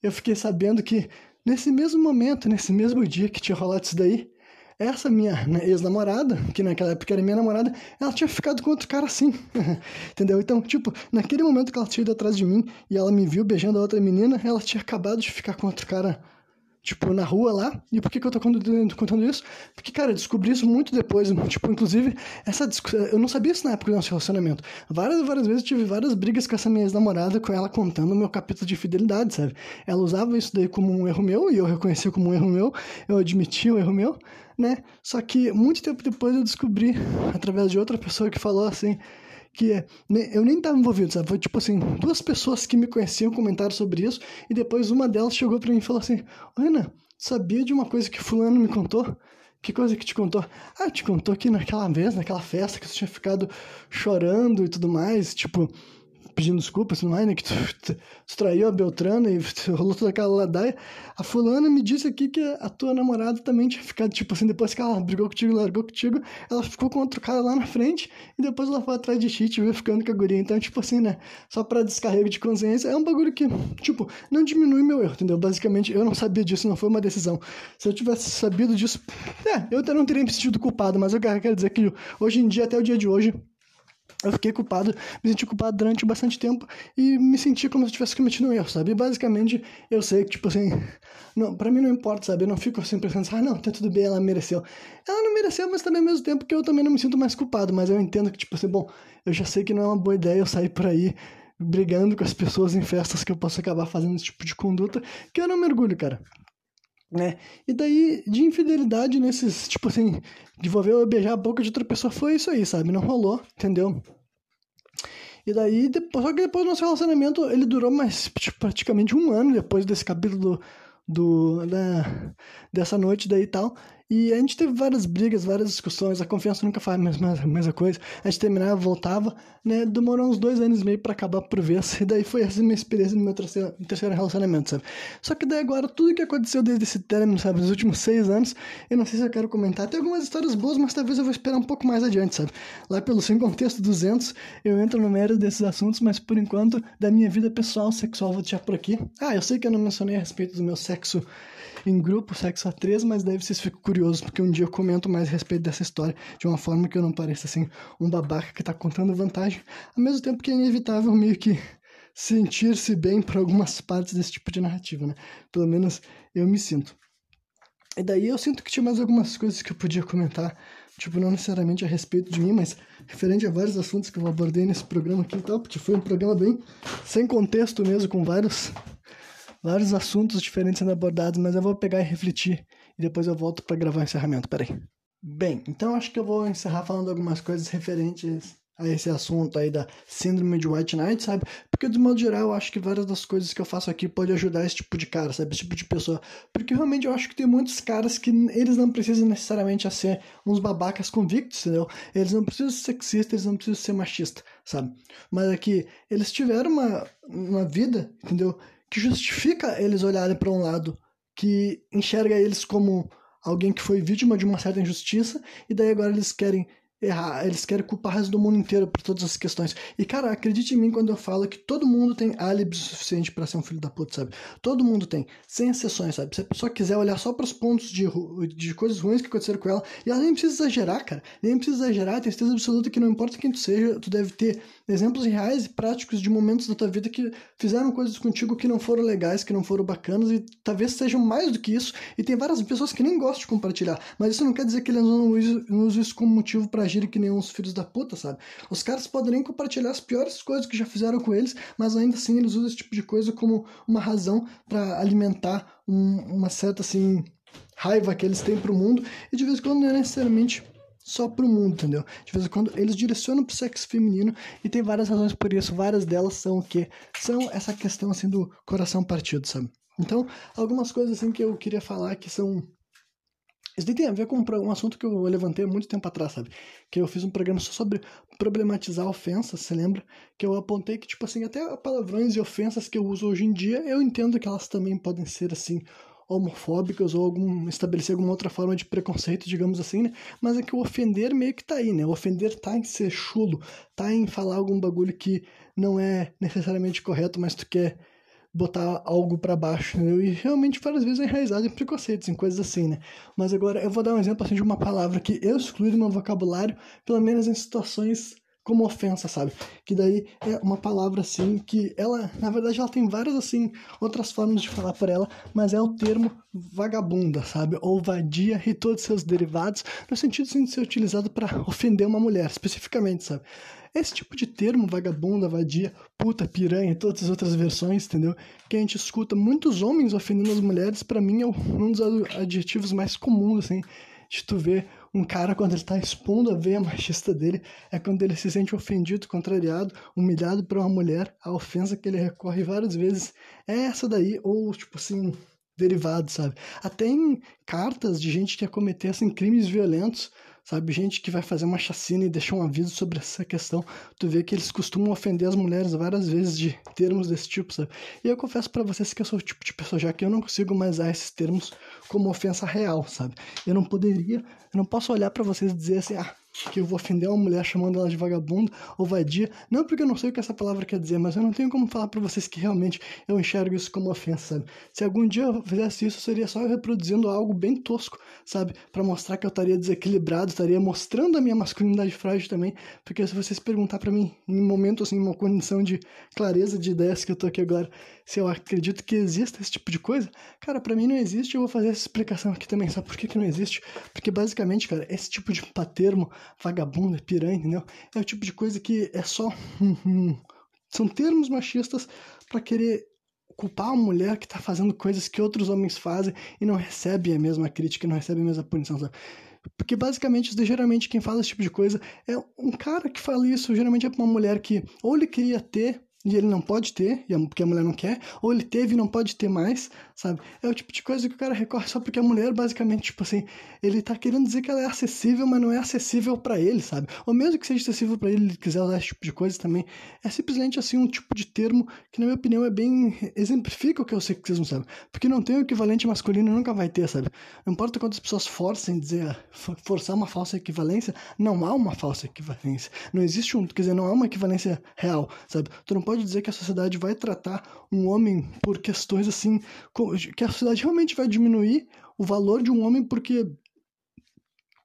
eu fiquei sabendo que nesse mesmo momento, nesse mesmo dia que tinha rolado isso daí, essa minha né, ex-namorada, que naquela época era minha namorada, ela tinha ficado com outro cara assim. *laughs* Entendeu? Então, tipo, naquele momento que ela tinha ido atrás de mim e ela me viu beijando a outra menina, ela tinha acabado de ficar com outro cara tipo, na rua lá. E por que, que eu tô contando isso? Porque, cara, eu descobri isso muito depois. *laughs* Tipo, inclusive, essa. Eu não sabia isso na época do nosso relacionamento. Várias, várias vezes eu tive várias brigas com essa minha ex-namorada, com ela contando o meu capítulo de fidelidade, sabe? Ela usava isso daí como um erro meu, e eu reconhecia como um erro meu, eu admitia o erro meu, né? Só que muito tempo depois eu descobri, através de outra pessoa que falou assim que é, eu nem estava envolvido, sabe? Foi tipo assim, duas pessoas que me conheciam comentaram sobre isso, e depois uma delas chegou para mim e falou assim: Ana, sabia de uma coisa que fulano me contou? Que coisa que te contou? Ah, te contou que naquela vez, naquela festa, que você tinha ficado chorando e tudo mais, tipo, pedindo desculpas, não é, né? Que tu, tu, tu traiu a Beltrana e rolou toda aquela ladaia. A fulana me disse aqui que a tua namorada também tinha ficado, tipo assim, depois que ela brigou contigo, largou contigo, ela ficou com outro cara lá na frente e depois ela foi atrás de ti, te viu ficando com a guria. Então, tipo assim, né? Só pra descarrego de consciência, é um bagulho que, tipo, não diminui meu erro, entendeu? Basicamente, eu não sabia disso, não foi uma decisão. Se eu tivesse sabido disso, é, eu não teria me sentido culpado, mas eu quero dizer que hoje em dia, até o dia de hoje, eu fiquei culpado, me senti culpado durante bastante tempo e me senti como se eu tivesse cometido um erro, sabe? Basicamente, eu sei que, tipo assim, não, pra mim não importa, sabe? Eu não fico assim pensando, ah, não, tá tudo bem, ela mereceu. Ela não mereceu, mas também ao mesmo tempo que eu também não me sinto mais culpado, mas eu entendo que, tipo assim, bom, eu já sei que não é uma boa ideia eu sair por aí brigando com as pessoas em festas que eu posso acabar fazendo esse tipo de conduta, que eu não mergulho, cara né? E daí, de infidelidade nesses, tipo assim, de envolver beijar a boca de outra pessoa, foi isso aí, sabe? Não rolou, entendeu? E daí, depois, só que depois do nosso relacionamento, ele durou mais, tipo, praticamente um ano depois desse capítulo do, do da, dessa noite daí e tal. E a gente teve várias brigas, várias discussões, a confiança nunca faz mesma, a mesma coisa. A gente terminava, voltava, né? Demorou uns dois anos e meio pra acabar por vez. *laughs* E daí foi essa minha experiência no meu terceiro, terceiro relacionamento, sabe? Só que daí agora, tudo que aconteceu desde esse término, sabe? Nos últimos seis anos, eu não sei se eu quero comentar. Tem algumas histórias boas, mas talvez eu vou esperar um pouco mais adiante, sabe? Lá pelo Sem Contexto 200, eu entro no mérito desses assuntos, mas por enquanto, da minha vida pessoal, sexual, vou deixar por aqui. Ah, eu sei que eu não mencionei a respeito do meu sexo em grupo, sexo a três, mas daí vocês ficam curiosos, porque um dia eu comento mais a respeito dessa história, de uma forma que eu não pareça assim, um babaca que tá contando vantagem, ao mesmo tempo que é inevitável meio que sentir-se bem por algumas partes desse tipo de narrativa, né? Pelo menos eu me sinto. E daí eu sinto que tinha mais algumas coisas que eu podia comentar, tipo, não necessariamente a respeito de mim, mas referente a vários assuntos que eu abordei nesse programa aqui e tal, porque foi um programa bem sem contexto mesmo, com vários vários assuntos diferentes sendo abordados, mas eu vou pegar e refletir e depois eu volto para gravar o encerramento. Peraí. Bem, então acho que eu vou encerrar falando algumas coisas referentes a esse assunto aí da síndrome de White Knight, sabe? Porque de modo geral eu acho que várias das coisas que eu faço aqui pode ajudar esse tipo de cara, sabe? Esse tipo de pessoa. Porque realmente eu acho que tem muitos caras que eles não precisam necessariamente ser uns babacas convictos, entendeu? Eles não precisam ser sexistas, eles não precisam ser machistas, sabe? Mas aqui, é eles tiveram uma, uma vida, entendeu? Que justifica eles olharem para um lado que enxerga eles como alguém que foi vítima de uma certa injustiça e daí agora eles querem errar, eles querem culpar o resto do mundo inteiro por todas as questões. E cara, acredite em mim quando eu falo que todo mundo tem álibi suficiente para ser um filho da puta, sabe? Todo mundo tem, sem exceções, sabe? Se a pessoa quiser olhar só para os pontos de, de coisas ruins que aconteceram com ela, e ela nem precisa exagerar, cara. Nem precisa exagerar, tem certeza absoluta que não importa quem tu seja, tu deve ter exemplos reais e práticos de momentos da tua vida que fizeram coisas contigo que não foram legais, que não foram bacanas e talvez sejam mais do que isso. E tem várias pessoas que nem gostam de compartilhar, mas isso não quer dizer que eles não usam isso como motivo para agirem que nem uns filhos da puta, sabe? Os caras podem compartilhar as piores coisas que já fizeram com eles, mas ainda assim eles usam esse tipo de coisa como uma razão para alimentar um, uma certa, assim, raiva que eles têm pro mundo, e de vez em quando não é necessariamente só pro mundo, entendeu? De vez em quando eles direcionam pro sexo feminino e tem várias razões por isso. Várias delas são o quê? São essa questão assim do coração partido, sabe? Então, algumas coisas assim que eu queria falar que são isso daí tem a ver com um assunto que eu levantei há muito tempo atrás, sabe? Que eu fiz um programa só sobre problematizar ofensas, você lembra? Que eu apontei que, tipo assim, até palavrões e ofensas que eu uso hoje em dia, eu entendo que elas também podem ser, assim, homofóbicas ou algum, estabelecer alguma outra forma de preconceito, digamos assim, né? Mas é que o ofender meio que tá aí, né? O ofender tá em ser chulo, tá em falar algum bagulho que não é necessariamente correto, mas tu quer botar algo para baixo, entendeu? E realmente várias vezes é enraizado em preconceitos, em coisas assim, né? Mas agora eu vou dar um exemplo assim de uma palavra que eu excluí do meu vocabulário, pelo menos em situações como ofensa, sabe? Que daí é uma palavra assim que ela, na verdade, ela tem várias assim outras formas de falar por ela, mas é o termo vagabunda, sabe? Ou vadia e todos seus derivados, no sentido assim, de ser utilizado para ofender uma mulher, especificamente, sabe? Esse tipo de termo, vagabunda, vadia, puta, piranha e todas as outras versões, entendeu? Que a gente escuta muitos homens ofendendo as mulheres, para mim é um dos adjetivos mais comuns, assim, de tu ver um cara quando ele tá expondo a veia machista dele, é quando ele se sente ofendido, contrariado, humilhado por uma mulher, a ofensa que ele recorre várias vezes é essa daí, ou tipo assim, derivado, sabe? Até em cartas de gente que ia cometer assim, crimes violentos sabe? Gente que vai fazer uma chacina e deixar um aviso sobre essa questão. Tu vê que eles costumam ofender as mulheres várias vezes de termos desse tipo, sabe? E eu confesso para vocês que eu sou o tipo de pessoa já que eu não consigo mais usar esses termos como ofensa real, sabe? Eu não poderia, eu não posso olhar para vocês e dizer assim, ah, que eu vou ofender uma mulher chamando ela de vagabunda ou vadia, não porque eu não sei o que essa palavra quer dizer, mas eu não tenho como falar para vocês que realmente eu enxergo isso como ofensa, sabe? Se algum dia eu fizesse isso, seria só eu reproduzindo algo bem tosco, sabe? Para mostrar que eu estaria desequilibrado, estaria mostrando a minha masculinidade frágil também, porque se vocês perguntar para mim em um momento assim, uma condição de clareza de ideias que eu tô aqui agora, se eu acredito que exista esse tipo de coisa, cara, para mim não existe, eu vou fazer essa explicação aqui também, sabe por que que não existe? Porque basicamente, cara, esse tipo de termo vagabunda, piranha, entendeu? É o tipo de coisa que é só. São termos machistas para querer culpar a mulher que tá fazendo coisas que outros homens fazem e não recebe a mesma crítica, não recebe a mesma punição, sabe? Porque basicamente, geralmente, quem fala esse tipo de coisa é um cara que fala isso, geralmente é pra uma mulher que ou ele queria ter e ele não pode ter, porque a mulher não quer, ou ele teve e não pode ter mais, sabe? É o tipo de coisa que o cara recorre só porque a mulher, basicamente, tipo assim, ele tá querendo dizer que ela é acessível, mas não é acessível para ele, sabe? Ou mesmo que seja acessível para ele, ele quiser usar esse tipo de coisa também, é simplesmente assim um tipo de termo que, na minha opinião, é bem. exemplifica o que é o sexismo, sabe? Porque não tem o equivalente masculino nunca vai ter, sabe? Não importa quantas pessoas forcem dizer, forçar uma falsa equivalência, não há uma falsa equivalência. Não existe um, quer dizer, não há uma equivalência real, sabe? Tu não pode dizer que a sociedade vai tratar um homem por questões assim, que a sociedade realmente vai diminuir o valor de um homem porque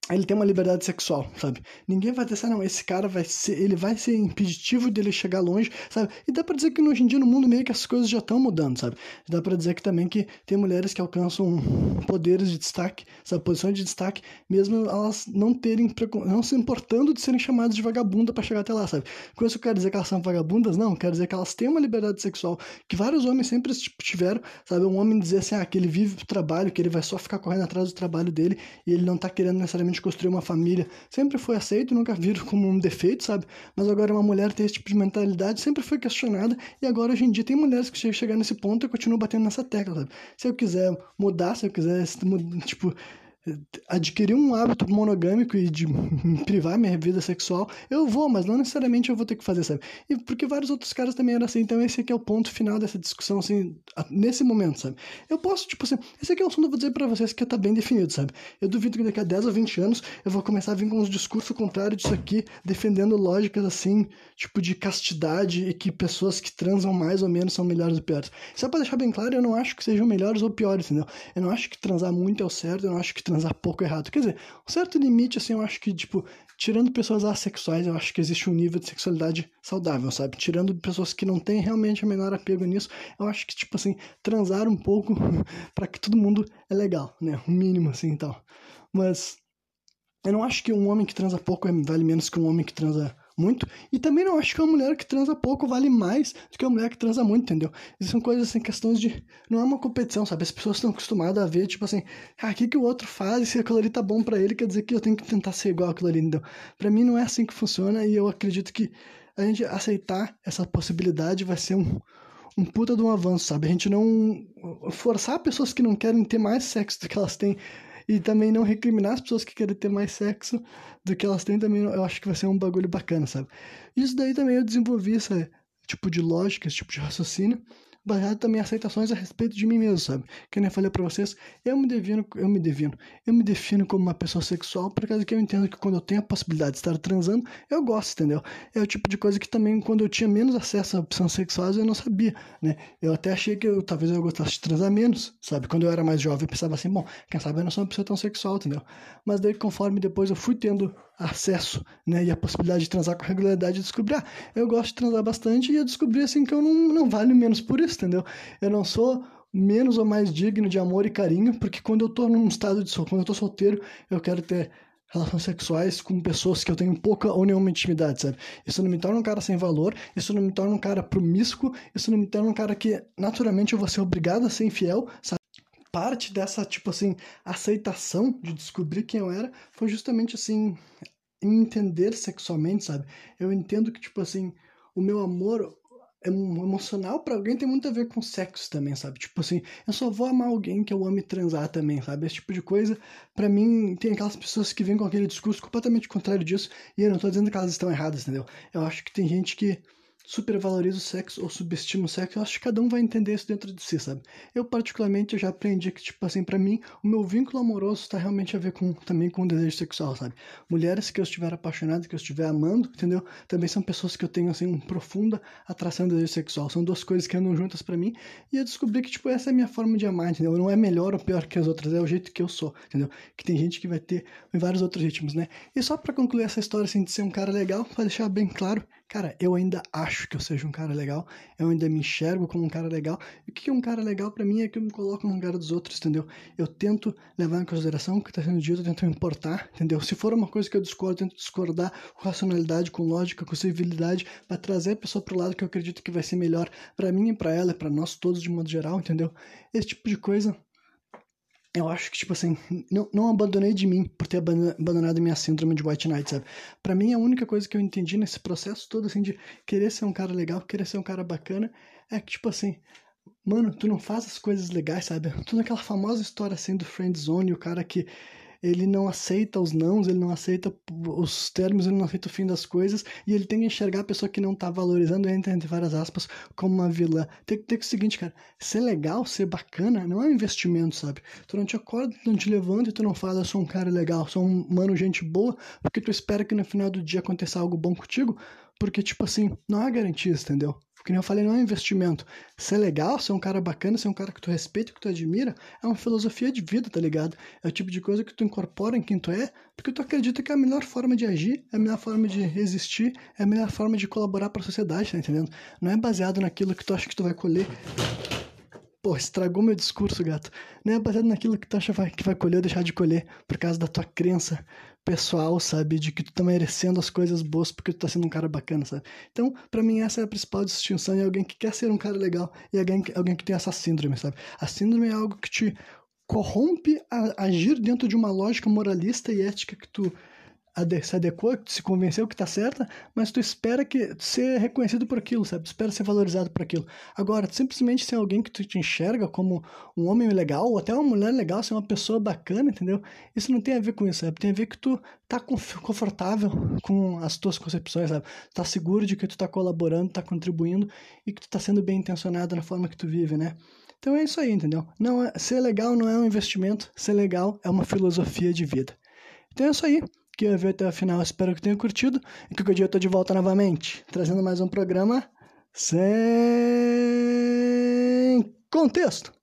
ele tem uma liberdade sexual, sabe? Ninguém vai dizer, não, esse cara vai ser, ele vai ser impeditivo dele chegar longe, sabe? E dá pra dizer que hoje em dia no mundo meio que as coisas já estão mudando, sabe? Dá pra dizer que também que tem mulheres que alcançam poderes de destaque, sabe? Posições de destaque, mesmo elas não terem, não se importando de serem chamadas de vagabunda para chegar até lá, sabe? Com isso eu quero dizer que elas são vagabundas? Não, quero dizer que elas têm uma liberdade sexual que vários homens sempre tiveram, sabe? Um homem dizer assim, ah, que ele vive pro trabalho, que ele vai só ficar correndo atrás do trabalho dele e ele não tá querendo necessariamente de construir uma família, sempre foi aceito, nunca viram como um defeito, sabe? Mas agora uma mulher ter esse tipo de mentalidade sempre foi questionada e agora hoje em dia tem mulheres que chegam nesse ponto e continuam batendo nessa tecla, sabe? Se eu quiser mudar, se eu quiser, tipo, adquirir um hábito monogâmico e de *laughs* privar minha vida sexual, eu vou, mas não necessariamente eu vou ter que fazer, sabe? E porque vários outros caras também eram assim, então esse aqui é o ponto final dessa discussão, assim, nesse momento, sabe? Eu posso, tipo assim, esse aqui é um assunto, eu vou dizer pra vocês que tá bem definido, sabe? Eu duvido que daqui a 10 ou 20 anos eu vou começar a vir com uns discursos contrários disso aqui, defendendo lógicas assim, tipo de castidade e que pessoas que transam mais ou menos são melhores ou piores. Só pra deixar bem claro, eu não acho que sejam melhores ou piores, entendeu? Eu não acho que transar muito é o certo, eu não acho que transar transar pouco errado. Quer dizer, um certo limite, assim, eu acho que, tipo, tirando pessoas assexuais, eu acho que existe um nível de sexualidade saudável, sabe? Tirando pessoas que não têm realmente o menor apego nisso, eu acho que, tipo assim, transar um pouco *laughs* para que todo mundo é legal, né? O mínimo, assim, então. Mas eu não acho que um homem que transa pouco vale menos que um homem que transa muito. E também não acho que uma mulher que transa pouco vale mais do que uma mulher que transa muito, entendeu? Isso são coisas assim, questões de. Não é uma competição, sabe? As pessoas estão acostumadas a ver, tipo assim, ah, o que, que o outro faz, se aquilo ali tá bom para ele, quer dizer que eu tenho que tentar ser igual aquilo ali, entendeu? Pra mim não é assim que funciona e eu acredito que a gente aceitar essa possibilidade vai ser um, um puta de um avanço, sabe? A gente não forçar pessoas que não querem ter mais sexo do que elas têm e também não recriminar as pessoas que querem ter mais sexo do que elas têm também, eu acho que vai ser um bagulho bacana, sabe? Isso daí também eu desenvolvi esse tipo de lógica, esse tipo de raciocínio, baseado também em aceitações a respeito de mim mesmo, sabe? Que nem eu falei para vocês, eu me defino, eu me defino, eu me defino como uma pessoa sexual por causa que eu entendo que quando eu tenho a possibilidade de estar transando, eu gosto, entendeu? É o tipo de coisa que também quando eu tinha menos acesso a opções sexuais eu não sabia, né? Eu até achei que eu, talvez eu gostasse de transar menos, sabe? Quando eu era mais jovem eu pensava assim, bom, quem sabe eu não sou uma pessoa tão sexual, entendeu? Mas daí conforme depois eu fui tendo acesso, né, e a possibilidade de transar com regularidade, eu descobri, ah, eu gosto de transar bastante e eu descobri assim que eu não, não valho menos por isso, entendeu? Eu não sou menos ou mais digno de amor e carinho, porque quando eu tô num estado de quando eu tô solteiro, eu quero ter relações sexuais com pessoas que eu tenho pouca ou nenhuma intimidade, sabe? Isso não me torna um cara sem valor, isso não me torna um cara promíscuo, isso não me torna um cara que naturalmente eu vou ser obrigado a ser infiel, sabe? Parte dessa, tipo assim, aceitação de descobrir quem eu era foi justamente assim, entender sexualmente, sabe? Eu entendo que, tipo assim, o meu amor emocional para alguém tem muito a ver com sexo também, sabe? Tipo assim, eu só vou amar alguém que eu ame transar também, sabe? Esse tipo de coisa, para mim, tem aquelas pessoas que vêm com aquele discurso completamente contrário disso, e eu não tô dizendo que elas estão erradas, entendeu? Eu acho que tem gente que supervaloriza o sexo ou subestima o sexo, eu acho que cada um vai entender isso dentro de si, sabe? Eu, particularmente, eu já aprendi que, tipo assim, para mim, o meu vínculo amoroso tá realmente a ver com, também com o desejo sexual, sabe? Mulheres que eu estiver apaixonado, que eu estiver amando, entendeu? Também são pessoas que eu tenho, assim, uma profunda atração e desejo sexual. São duas coisas que andam juntas para mim, e eu descobri que, tipo, essa é a minha forma de amar, entendeu? Não é melhor ou pior que as outras, é o jeito que eu sou, entendeu? Que tem gente que vai ter vários outros ritmos, né? E só para concluir essa história, assim, de ser um cara legal, pra deixar bem claro, cara, eu ainda acho que eu seja um cara legal, eu ainda me enxergo como um cara legal. E o que é um cara legal para mim é que eu me coloco no lugar dos outros, entendeu? Eu tento levar em consideração o que está sendo dito, eu tento me importar, entendeu? Se for uma coisa que eu discordo, eu tento discordar com racionalidade, com lógica, com civilidade, para trazer a pessoa pro lado que eu acredito que vai ser melhor para mim e para ela, para nós todos de modo geral, entendeu? Esse tipo de coisa eu acho que, tipo assim, não, não abandonei de mim por ter abandonado minha síndrome de White Knight, sabe? Pra mim, a única coisa que eu entendi nesse processo todo, assim, de querer ser um cara legal, querer ser um cara bacana, é que, tipo assim, mano, tu não faz as coisas legais, sabe? Tu naquela famosa história, assim, do Friend Zone, o cara que ele não aceita os nãos, ele não aceita os termos, ele não aceita o fim das coisas, e ele tem que enxergar a pessoa que não tá valorizando, entre várias aspas, como uma vilã. Tem que ter o seguinte, cara, ser legal, ser bacana, não é um investimento, sabe? Tu não te acorda, tu não te levanta e tu não fala, eu sou um cara legal, sou um mano, gente boa, porque tu espera que no final do dia aconteça algo bom contigo, porque, tipo assim, não há garantias, entendeu? que nem eu falei, não é investimento. Ser legal, ser um cara bacana, ser um cara que tu respeita, que tu admira, é uma filosofia de vida, tá ligado? É o tipo de coisa que tu incorpora em quem tu é, porque tu acredita que é a melhor forma de agir, é a melhor forma de existir, é a melhor forma de colaborar para a sociedade, tá entendendo? Não é baseado naquilo que tu acha que tu vai colher. Pô, estragou meu discurso, gato. Não é baseado naquilo que tu acha que vai colher ou deixar de colher por causa da tua crença pessoal, sabe? De que tu tá merecendo as coisas boas porque tu tá sendo um cara bacana, sabe? Então, para mim, essa é a principal distinção. É alguém que quer ser um cara legal e alguém, alguém que tem essa síndrome, sabe? A síndrome é algo que te corrompe a agir dentro de uma lógica moralista e ética que tu se adequou, se convenceu que tá certa, mas tu espera que ser reconhecido por aquilo, sabe? Tu espera ser valorizado por aquilo. Agora, simplesmente ser alguém que tu te enxerga como um homem legal, ou até uma mulher legal, ser uma pessoa bacana, entendeu? Isso não tem a ver com isso, sabe? Tem a ver que tu tá confortável com as tuas concepções, sabe? Tá seguro de que tu tá colaborando, tá contribuindo e que tu tá sendo bem intencionado na forma que tu vive, né? Então é isso aí, entendeu? Não é, ser legal não é um investimento, ser legal é uma filosofia de vida. Então é isso aí que veio até o final. Espero que tenha curtido e que o dia eu tô de volta novamente, trazendo mais um programa sem contexto.